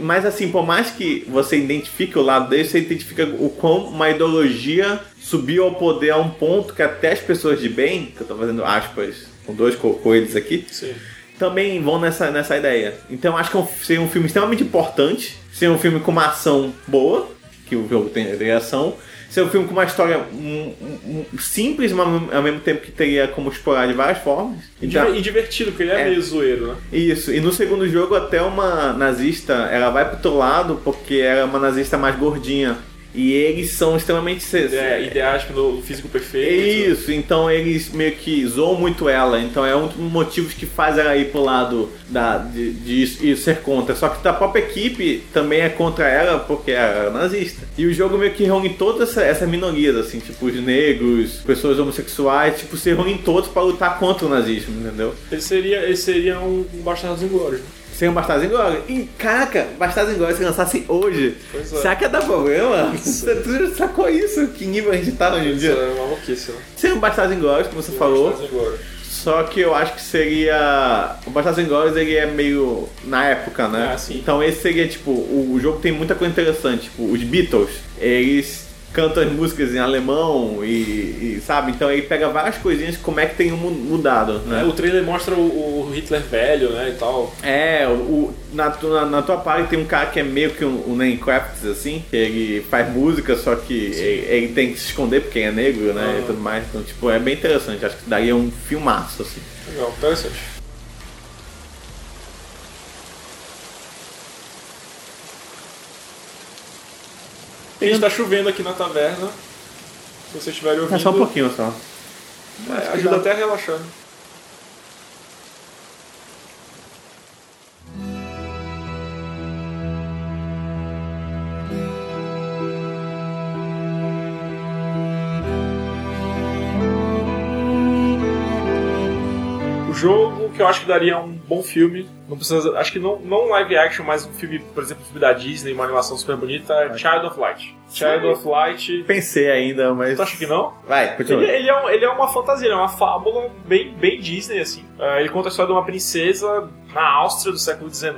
mas assim, por mais que você identifique o lado dele, você identifica o quão uma ideologia subiu ao poder a um ponto que até as pessoas de bem, que eu tô fazendo aspas com dois co- coelhos aqui, Sim. também vão nessa, nessa ideia. Então eu acho que é um- seria um filme extremamente importante, seria um filme com uma ação boa, que o jogo tem tem ação, seria um filme com uma história hum, hum, simples, mas ao mesmo tempo que teria como explorar de várias formas. E, Então- e divertido, porque ele é, É. meio zoeiro, né? isso, e no segundo jogo até uma nazista, ela vai pro teu lado porque ela é uma nazista mais gordinha. E eles são extremamente. É, ideais pelo físico perfeito. Isso, então eles meio que zoam muito ela. Então é um dos motivos que faz ela ir pro lado da, de, de isso- e ser contra. Só que a própria equipe também é contra ela porque é nazista. E o jogo meio que reúne todas essa- essas minorias, assim, tipo os negros, pessoas homossexuais, tipo, se reúnem todos pra lutar contra o nazismo, entendeu? Ele seria, ele seria um, Bastardos Inglórios. né? Sem o Bastardos Inglórios. E, caraca, Bastardos Inglórios se lançasse hoje, Pois é. será que ia dar problema? Você tu já sacou isso? Que nível a gente tá hoje em Isso dia? é maluquice, né? Sem o Bastardos Inglórios, como você falou, Bastardos Inglórios. Só que eu acho que seria. O Bastardos Inglórios ele é meio. na época, né? Ah. Então esse seria tipo. O jogo tem muita coisa interessante. Tipo, os Beatles, eles cantam as músicas em alemão e, e, sabe? Então ele pega várias coisinhas como é que tem mu- mudado, É, né? o trailer mostra o, o Hitler velho, né, e tal. É, o, na, na, na tua party tem um cara que é meio que um, um Minecraft, assim, que ele faz música, só que ele, ele tem que se esconder porque é negro, né? Ah. E tudo mais. Então, tipo, é bem interessante. Acho que daria um filmaço, assim. Legal, interessante. Gente, tá chovendo aqui na taverna. Se vocês estiverem ouvindo, É só um pouquinho só. é, ajuda até a relaxar. Que eu acho que daria um bom filme, não precisa, acho que não, não live action, mas um filme, por exemplo, um filme da Disney, uma animação super bonita, é Child of Light. Child of Light. Pensei ainda, mas. Tu acha que não? Vai, continua. Ele, ele é um- ele é uma fantasia, ele é uma fábula bem, bem Disney, assim. Ah, ele conta a história de uma princesa na Áustria do século XIX.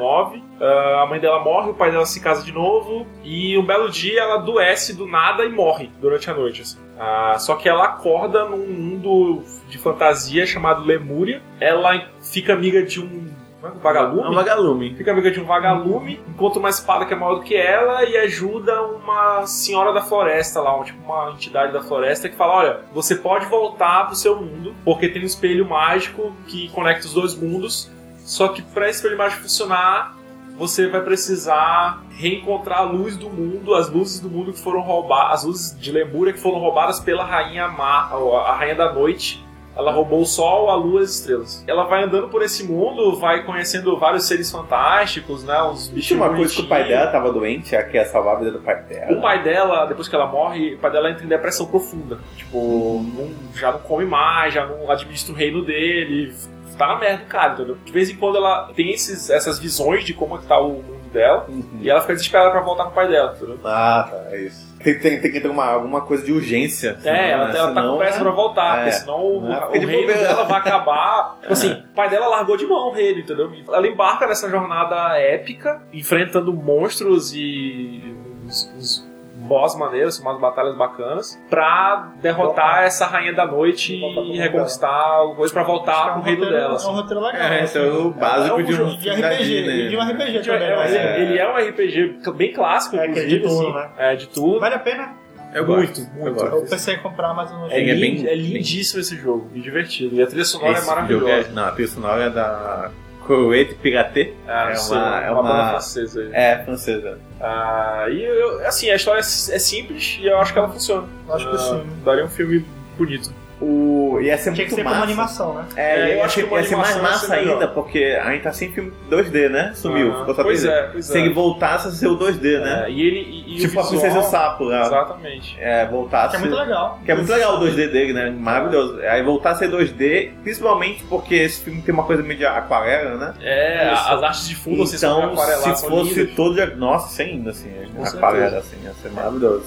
Ah, a mãe dela morre, o pai dela se casa de novo. E um belo dia ela adoece do nada e morre durante a noite. assim. Ah, só que ela acorda num mundo de fantasia chamado Lemúria. Ela fica amiga de um. é é? Vagalume? É um vagalume. fica amiga de um vagalume, encontra uma espada que é maior do que ela e ajuda uma senhora da floresta lá, um, tipo uma entidade da floresta que fala: olha, você pode voltar pro seu mundo, porque tem um espelho mágico que conecta os dois mundos. Só que para esse espelho mágico funcionar, você vai precisar reencontrar a luz do mundo, as luzes do mundo que foram roubadas, as luzes de Lemúria que foram roubadas pela rainha Má, a rainha da noite. Ela roubou o sol, a lua e as estrelas. Ela vai andando por esse mundo, vai conhecendo vários seres fantásticos, né? Uns bichos Tinha uma coisa que o pai dela tava doente, já que ia salvar a vida do pai O dela. pai dela, depois que ela morre, o pai dela entra em depressão profunda. Tipo, não- já não come mais, já não administra o reino dele. Tá na merda, cara, entendeu? De vez em quando ela tem esses, essas visões de como é que tá o mundo dela. Uhum. E ela fica desesperada pra voltar com o pai dela, entendeu? Ah, tá, é isso. Tem, tem, tem que ter uma, alguma coisa de urgência. É, ela, senão, ela tá com pressa é- pra voltar, é. porque senão o, Não é, o fica de reino bobeira. dela vai acabar. [LAUGHS] Tipo assim, o pai dela largou de mão o reino, entendeu? Ela embarca nessa jornada épica, enfrentando monstros e uns, uns boss maneiros, umas batalhas bacanas, pra derrotar essa rainha da noite e reconquistar o coisa pra voltar é pro um reino dela. É assim. um roteiro legal. É, assim. esse é o básico é de um jogo de da RPG. E de um RPG Ele, também. é, né? ele- ele é um RPG bem clássico, É, que é inclusive, de turno, assim. né? É, de tudo. Vale a pena. Eu Muito, gosto, muito. eu pensei em comprar, mas eu não É, é lind- bem- é lindíssimo esse jogo, e divertido. E a trilha sonora Esse é maravilhosa. é- não, a trilha sonora é da Croate Piraté. Ah, É uma- é uma francesa aí. É, francesa. Ah, e eu, assim, a história é é simples e eu acho que ela funciona. Acho que Ah, sim. Daria um filme bonito. O... Ia ser Tinha que muito ser como massa. animação, né? É, É, eu acho ser, que ia ser mais massa ser melhor. ainda, porque a gente tá sem filme 2D, né? Sumiu, Ah, ficou só pois 3D. é, pois Se é. ele voltasse a ser o 2D, né? É, e ele. E, e tipo o a visual, Princesa e o Sapo lá. Exatamente. É, voltasse. Que é muito legal. Que é muito legal o 2D dele, né? Maravilhoso. Aí voltar a ser 2D, principalmente porque esse filme tem uma coisa meio de aquarela, né? É, Isso. as artes de fundo, assim, são Então, aquareladas, se fosse lindas. todo de... Nossa, sem ainda, assim, Com aquarela, certeza. assim, ia ser maravilhoso.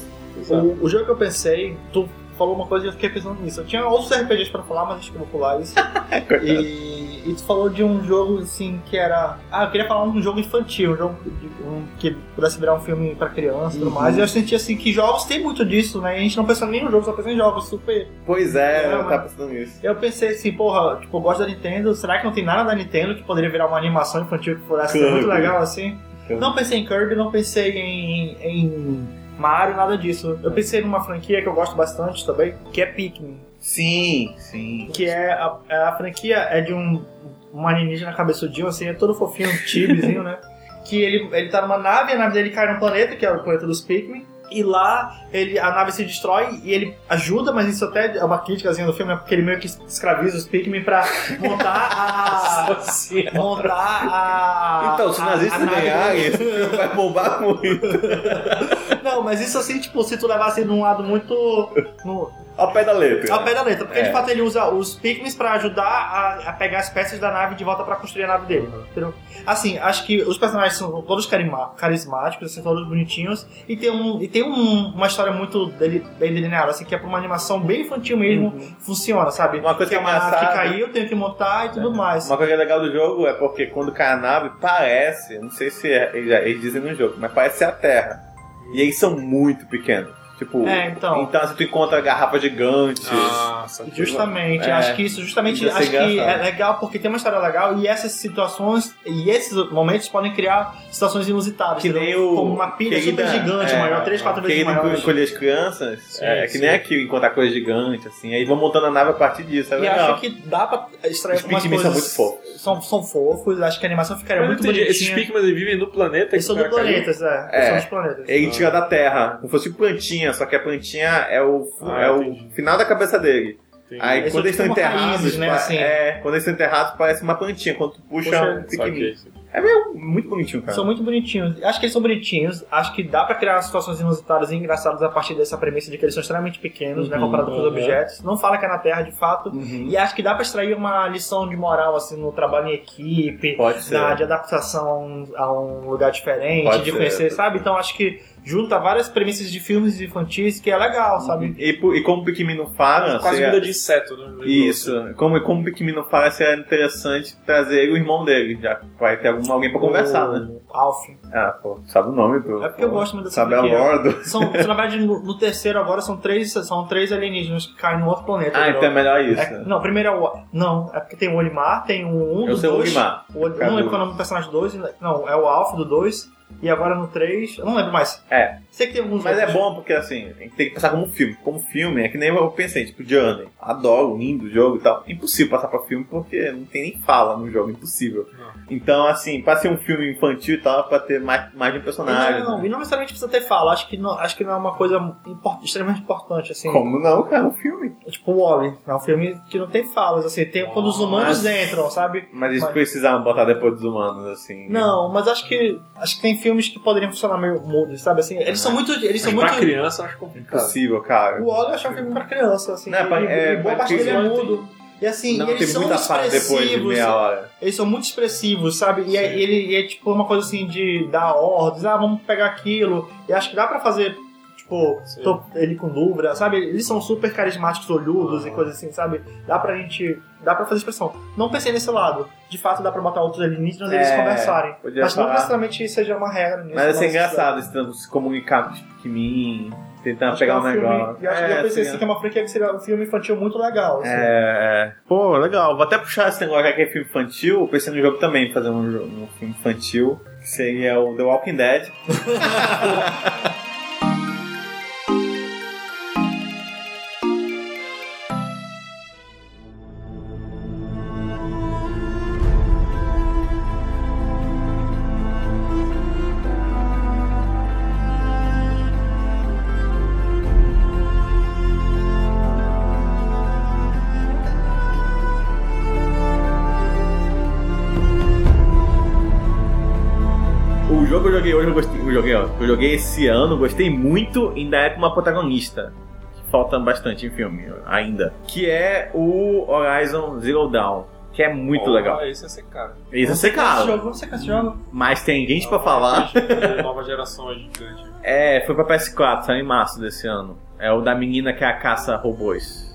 O, o jogo que eu pensei, tu falou uma coisa e eu fiquei pensando nisso. Eu tinha outros RPGs pra falar, mas acho que eu vou pular isso. [LAUGHS] e, e tu falou de um jogo assim que era. Ah, eu queria falar um jogo infantil, um jogo de- um, que pudesse virar um filme pra criança e tudo Uhum. mais. E eu senti assim que jogos tem muito disso, né? E a gente não pensa nem no jogo, só pensa em jogos super. Pois é, É, eu tava pensando nisso. Eu pensei assim, porra, tipo, eu gosto da Nintendo, será que não tem nada da Nintendo que poderia virar uma animação infantil que fosse Kirby. muito legal assim? Não pensei em Kirby, não pensei em, em Mario, nada disso. Eu pensei numa franquia que eu gosto bastante também, que é Pikmin. Sim, sim. Que é a, a franquia é de um, um alienígena cabeçudinho, assim, é todo fofinho, [LAUGHS] um tibizinho, né? Que ele, ele tá numa nave, a nave dele cai num planeta, que é o planeta dos Pikmin. E lá ele, a nave se destrói e ele ajuda, mas isso até é uma criticazinha do filme, né? Porque ele meio que escraviza os Pikmin pra montar a. [LAUGHS] montar a. Então, se os a- nazistas a nave- ganharem, esse filme vai bombar muito. [LAUGHS] Não, mas isso assim, tipo, se tu levasse num lado muito. No, Ao pé da letra. ao pé da letra. Porque É. de fato ele usa os Pikmin pra ajudar a, a pegar as peças da nave de volta pra construir a nave dele. Entendeu? Assim, acho que os personagens são todos carima- carismáticos, assim, todos bonitinhos. E tem, um, e tem um- uma história muito deli- bem delineada, assim, que é pra uma animação bem infantil mesmo, funciona, sabe? Uma coisa que é que uma é nave que caiu, eu tenho que montar e tudo mais. Uma coisa legal do jogo é porque quando cai a nave, parece, não sei se é- eles dizem no jogo, mas parece ser a Terra. E eles são muito pequenos. Tipo, É, então. então se tu encontra garrafa gigante. Ah, saquei. Justamente, É. acho que isso justamente Isso ia acho que engraçado. é legal porque tem uma história legal e essas situações e esses momentos podem criar situações inusitadas, Que nem o. como uma pilha querida- super gigante, é, maior, três, quatro vezes maior. encolher as crianças, Sim, é, é que sim. nem aqui, encontrar coisa gigante, assim. Aí vão montando a nave a partir disso, é E legal. acho que dá pra extrair Os algumas Pikmin são coisas. muito fofos. São, são fofos, acho que a animação ficaria Mas muito não entendi, esses bonitinha. Pikmin eles vivem no planeta? Eles são do caiu? planetas, é. É. Eles são dos planetas. Ele tira da Terra, como fosse plantinha, só que a plantinha é o, Ah, é o final da cabeça dele. Entendi. Aí Eles quando eles estão tipo enterrados, raízes, né, assim. é, quando eles estão enterrados parece uma plantinha, quando tu puxa, Puxa, um pequenininho. É meio muito bonitinho, cara. São muito bonitinhos. Acho que eles são bonitinhos. Acho que dá pra criar situações inusitadas e engraçadas a partir dessa premissa de que eles são extremamente pequenos, né, Uhum, comparado com os uhum. objetos. Não fala que é na Terra, de fato. Uhum. E acho que dá pra extrair uma lição de moral, assim, no trabalho em equipe, Pode ser. na, de adaptação a um, a um lugar diferente, Pode de ser. conhecer, sabe? Então acho que junta várias premissas de filmes infantis que é legal, sabe? E, e como o Pikmin não fala, Quase vida de inseto, né? Isso, como, como o Pikmin não fala, seria interessante trazer o irmão dele, já vai ter algum, alguém pra conversar, né? O Alf. Ah, pô, sabe o nome do. É porque eu gosto muito dessa Sabe a bordo. São, na verdade, no, no terceiro agora são três, são três alienígenas que caem no outro planeta. Ah, entendeu? então é melhor isso. É- não, primeiro é o. Não, é porque tem o Olimar, tem o 1 um Eu do sei o 2. Olimar. O, não lembro qual é o nome do personagem do 2. Não, é o Alpha do 2. E agora no 3. Eu não lembro mais. É. Sei que tem alguns Mas é outros. bom porque assim, a gente tem que pensar como um filme. Como filme, é que nem eu pensei, tipo, Journey. Adoro, lindo o jogo e tal. Impossível passar pra filme porque não tem nem fala no jogo, impossível. Não. Então, assim, pra ser um filme infantil e tal, pra ter mais, mais de um personagem. Não, né? e não necessariamente precisa ter fala. Acho que não, acho que não é uma coisa import- extremamente importante, assim. Como não, cara? É um filme. Tipo o Wally. É um filme que não tem falas, assim. Tem quando os humanos Mas- entram, sabe? Mas eles Mas- precisavam botar depois dos humanos, assim. Não, mas acho que. Acho que tem filmes que poderiam funcionar meio mudos, sabe? Assim, eles são muito. Eles são Mas muito. pra criança eu acho complicado. Impossível, cara. O Wally eu achei um filme pra criança, assim. Não, é pra- é, boa pra parte dele é mudo. E assim, não, eles tem são muita depois de expressivos. meia hora. Eles são muito expressivos, sabe? E é, ele é tipo uma coisa assim de dar ordens, ah, vamos pegar aquilo. E acho que dá pra fazer, tipo, tô- ele com dúvida, sabe? Eles são super carismáticos, olhudos e coisas assim, sabe? Dá pra gente. Dá pra fazer expressão. Não pensei nesse lado. De fato, dá pra botar outros alienígenas e eles É, conversarem. podia Mas não falar. necessariamente seja uma regra. nesse Mas assim, é lance, engraçado esse tanto se comunicar com os Pikmin, tentando Acho que é pegar um um negócio. Eu acho que eu pensei seria- assim, que é uma franquia que seria um filme infantil muito legal. assim. É, é. Pô, legal. Vou até puxar esse negócio que é filme infantil. Pensei no jogo também, fazer um, um filme infantil, que seria o The Walking Dead. [LAUGHS] que eu joguei hoje, eu gostei. Eu joguei, ó, eu joguei esse ano, gostei muito, ainda é com uma protagonista. Que falta bastante em filme ainda. Que é o Horizon Zero Dawn. Que é muito Porra, legal. Esse é ser é Esse secado. jogo, vamos secar esse jogo. Mas tem gente pra falar. [LAUGHS] Nova geração é gigante. É, foi pra PS4, saiu em março desse ano. É o da menina que é a caça robôs.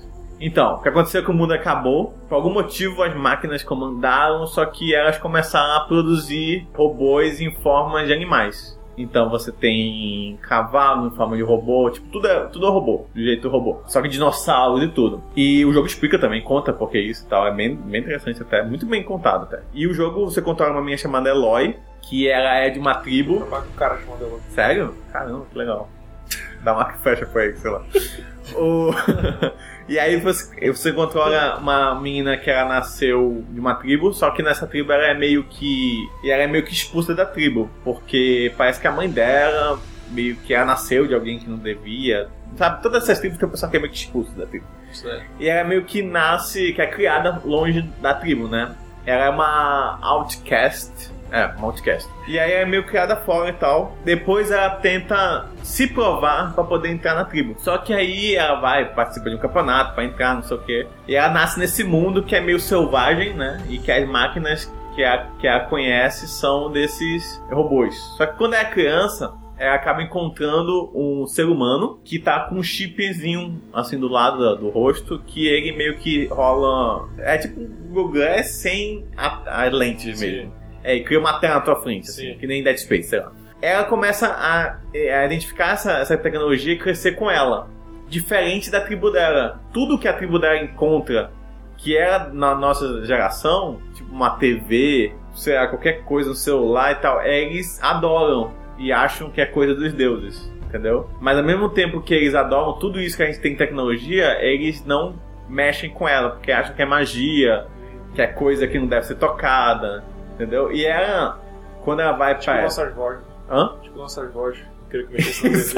Então, o que aconteceu é que o mundo acabou. Por algum motivo as máquinas comandaram, só que elas começaram a produzir robôs em forma de animais. Então você tem cavalo em forma de robô, tipo, tudo é, tudo é robô, do jeito robô. Só que dinossauros e tudo. E o jogo explica também, conta porque isso e tal. É bem, bem interessante até, muito bem contado até. E o jogo você controla uma menina chamada Eloy, que ela é de uma tribo Trabalho com cara chamado ela. Sério? Caramba, que legal. Dá uma fecha pra ele, sei lá. [LAUGHS] O... [LAUGHS] e aí você, você controla uma menina que ela nasceu de uma tribo, só que nessa tribo ela é meio que. E ela é meio que expulsa da tribo. Porque parece que a mãe dela meio que ela nasceu de alguém que não devia. Sabe, todas essas tribos que o pessoal que é meio que expulso da tribo. É. E ela meio que nasce, que é criada longe da tribo, né? Ela é uma outcast. É, uma outcast. E aí é meio criada fora e tal. Depois ela tenta se provar pra poder entrar na tribo. Só que aí ela vai participar de um campeonato pra entrar, não sei o quê. E ela nasce nesse mundo que é meio selvagem, né? E que as máquinas que a, que a conhece são desses robôs. Só que quando é criança, ela acaba encontrando um ser humano que tá com um chipzinho assim do lado da- do rosto que ele meio que rola. É tipo um Google sem a, a lentes mesmo. É, e cria uma tela na tua frente, assim, Sim. que nem Dead Space, sei lá. Ela começa a, a identificar essa, essa tecnologia e crescer com ela. Diferente da tribo dela. Tudo que a tribo dela encontra que era na nossa geração, tipo uma TV, sei lá, qualquer coisa no celular e tal, eles adoram e acham que é coisa dos deuses, entendeu? Mas ao mesmo tempo que eles adoram tudo isso que a gente tem em tecnologia, eles não mexem com ela, porque acham que é magia, que é coisa que não deve ser tocada, entendeu? E ela, quando ela vai Tipo pra. nossa voz. Hã? Tipo voz. Não queria que mexesse.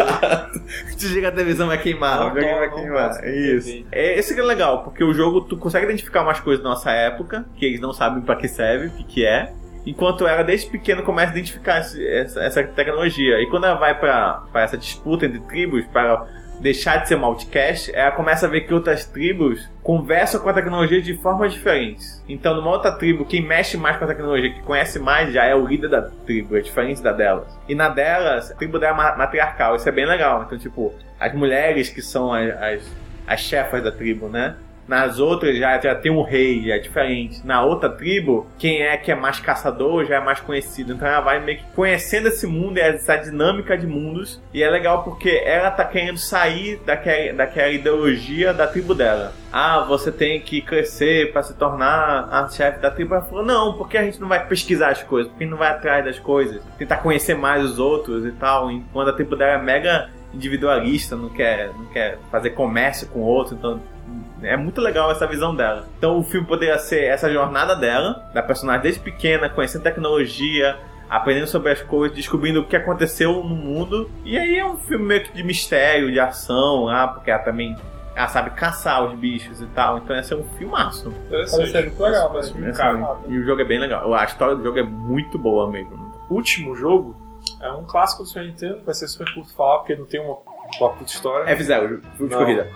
Desliga [LAUGHS] a televisão, vai queimar. Não, o não, vai queimar. Isso. É, esse que é legal, porque o jogo tu consegue identificar umas coisas da nossa época, que eles não sabem pra que serve, o que, é. Enquanto ela, desde pequeno, começa a identificar esse- essa, essa tecnologia. E quando ela vai pra essa disputa entre tribos, para deixar de ser uma outcast, ela começa a ver que outras tribos conversam com a tecnologia de formas diferentes. Então, numa outra tribo, quem mexe mais com a tecnologia, que conhece mais, já é o líder da tribo, é diferente da delas. E na delas, a tribo dela é ma- matriarcal, isso é bem legal. Então, tipo, as mulheres que são as, as, as chefas da tribo, né? Nas outras já, já tem um rei, já é diferente. Na outra tribo, quem é que é mais caçador já é mais conhecido. Então ela vai meio que conhecendo esse mundo essa dinâmica de mundos. E é legal porque ela tá querendo sair daquela, daquela ideologia da tribo dela. Ah, você tem que crescer para se tornar a chefe da tribo. Ela falou, não, porque a gente não vai pesquisar as coisas, porque não vai atrás das coisas, tentar conhecer mais os outros e tal. Enquanto a tribo dela é mega individualista, não quer, não quer fazer comércio com outros, então é muito legal essa visão dela. Então o filme poderia ser essa jornada dela, da personagem desde pequena, conhecendo tecnologia, aprendendo sobre as coisas, descobrindo o que aconteceu no mundo. E aí é um filme meio que de mistério, de ação, ah, porque ela também ela sabe caçar os bichos e tal. Então esse é um filmaço. Interessante. Parece ser muito legal, Parece mas- muito Esse caro. é um- E o jogo é bem legal. A história do jogo é muito boa mesmo. último jogo é um clássico do Super Nintendo, vai ser super curto falar porque não tem uma, uma puta história. F0, jogo de corrida.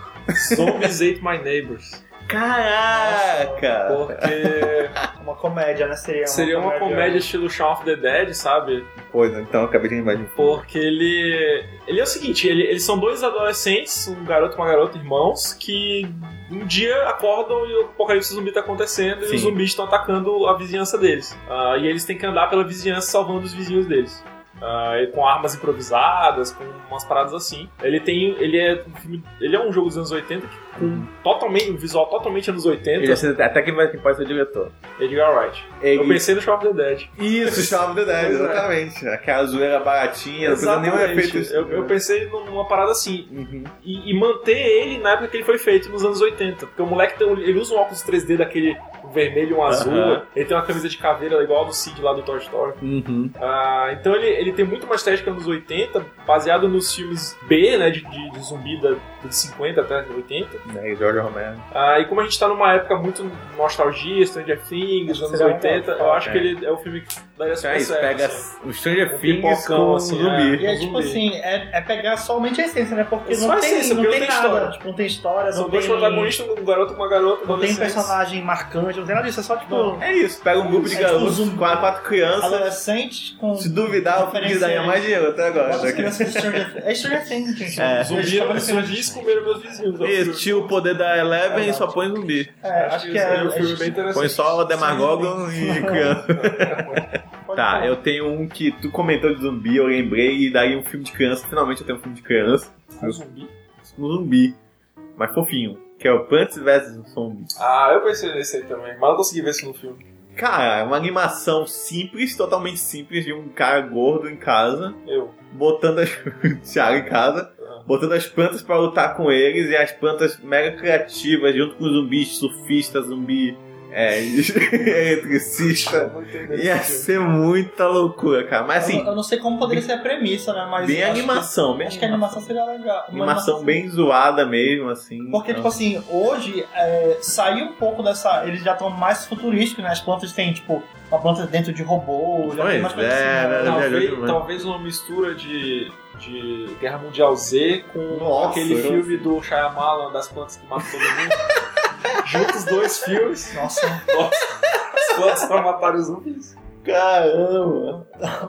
Zombies Ate My Neighbors. Caraca! Porque Uma comédia, né? Seria uma seria uma comédia estilo Shaun of the Dead, sabe? Pois, então acabei de lembrar de Porque ele. Ele é o seguinte, ele- eles são dois adolescentes, um garoto e uma garota, irmãos, que um dia acordam e o apocalipse zumbi tá acontecendo Sim. e os zumbis estão atacando a vizinhança deles. Ah, e eles têm que andar pela vizinhança salvando os vizinhos deles. E com armas improvisadas, com umas paradas assim. Ele tem. Ele é um filme. Ele é um jogo dos anos 80 que- com totalmente. um visual totalmente anos 80. Ele até quem vai quem pode ser o diretor. Edgar Wright. Eu pensei no Shaun of the Dead. Isso, Shaun of the Dead, é. exatamente. Aquela zoeira baratinha, não precisa efeito. Eu, eu pensei numa parada assim. Uhum. E, e manter ele na época que ele foi feito, nos anos 80. Porque o moleque tem, ele usa um óculos 3D daquele vermelho e um azul. Aham. Ele tem uma camisa de caveira igual a do Cid lá do Toy Story. Uhum. Ah, então ele, ele tem muito uma estética nos 80, baseado nos filmes B, né? De, de, de zumbi da, de 50 até 80. Né, Jorge Romero. Ah, e como a gente tá numa época muito nostalgia, Stranger Things, anos Seria 80, legal, eu acho é. que ele é o filme que daria É super isso, certo. pega assim. o Stranger Things com assim, zumbi. E é tipo zumbi. assim, é, é pegar somente a essência, né? Porque É não tem, essência, não porque tem não tem nada. Tipo, não tem história, São não dois tem... protagonistas, um garoto e uma garota. Não tem adolescentes. personagem marcante, não tem nada disso, é só tipo... É isso, pega um grupo de É tipo garotos, zumbi. quatro, quatro crianças. Adolescente com... Se duvidar, o filme daria mais dinheiro até agora. Things. É Stranger Things, gente. É. Eles comeram meus vizinhos. o Isso, tira o poder da Eleven e só põe zumbi. É, acho que é... é um filme é- bem interessante. Põe só o e criança. [LAUGHS] Tá, eu tenho um que tu comentou de zumbi, eu lembrei, e daí um filme de criança. Finalmente eu tenho um filme de criança. Um zumbi. Um zumbi. Mas fofinho. Que é o Plants vs Zombies. Ah, eu pensei nesse aí também, mas não consegui ver isso no filme. Cara, é uma animação simples, totalmente simples, de um cara gordo em casa, Eu. botando as. [LAUGHS] Thiago em casa, botando as plantas pra lutar com eles, e as plantas mega criativas, junto com os zumbis surfistas, zumbi [LAUGHS] é, eletricista. Ia ser muita loucura, cara. Mas eu, assim, eu não sei como poderia ser a premissa, né? Mas bem eu animação, que- bem Acho que a animação seria legal. Uma Animação bem zoada mesmo, assim. Porque, tipo assim, hoje é, saiu um pouco dessa. Eles já estão mais futurísticos, né? As plantas têm, tipo, uma planta dentro de robô, já tem mais é, assim, né? né? Talvez, talvez uma mistura de, de Guerra Mundial Z com Nossa, aquele eu- filme do Shyamalan das plantas que matam todo mundo. [LAUGHS] Junta os dois filmes. Nossa, As plantas para matar os zumbis. Caramba!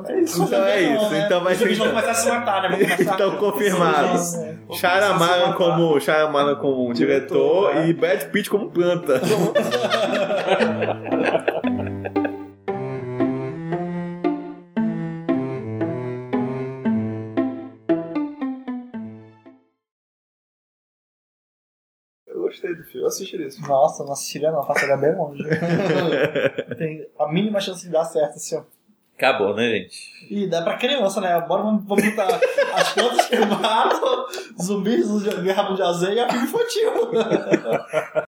é isso. Então é não, isso, né? então vai Os zumbis ser- vão começar a se matar, né? Vão começar Então confirmado. Sim, né? Shyamalan como, Shyamalan como diretor, Diretor, né? e Brad Pitt como planta. [LAUGHS] assistiria esse filme. Nossa, não assistiria não, passaria bem longe. Tem a mínima chance de dar certo, assim, ó. Acabou, né, gente? E dá pra criança, né? Bora vamos, vamos botar as plantas que matam, zumbis, Guerra Mundial Z e a filme infantil. [LAUGHS]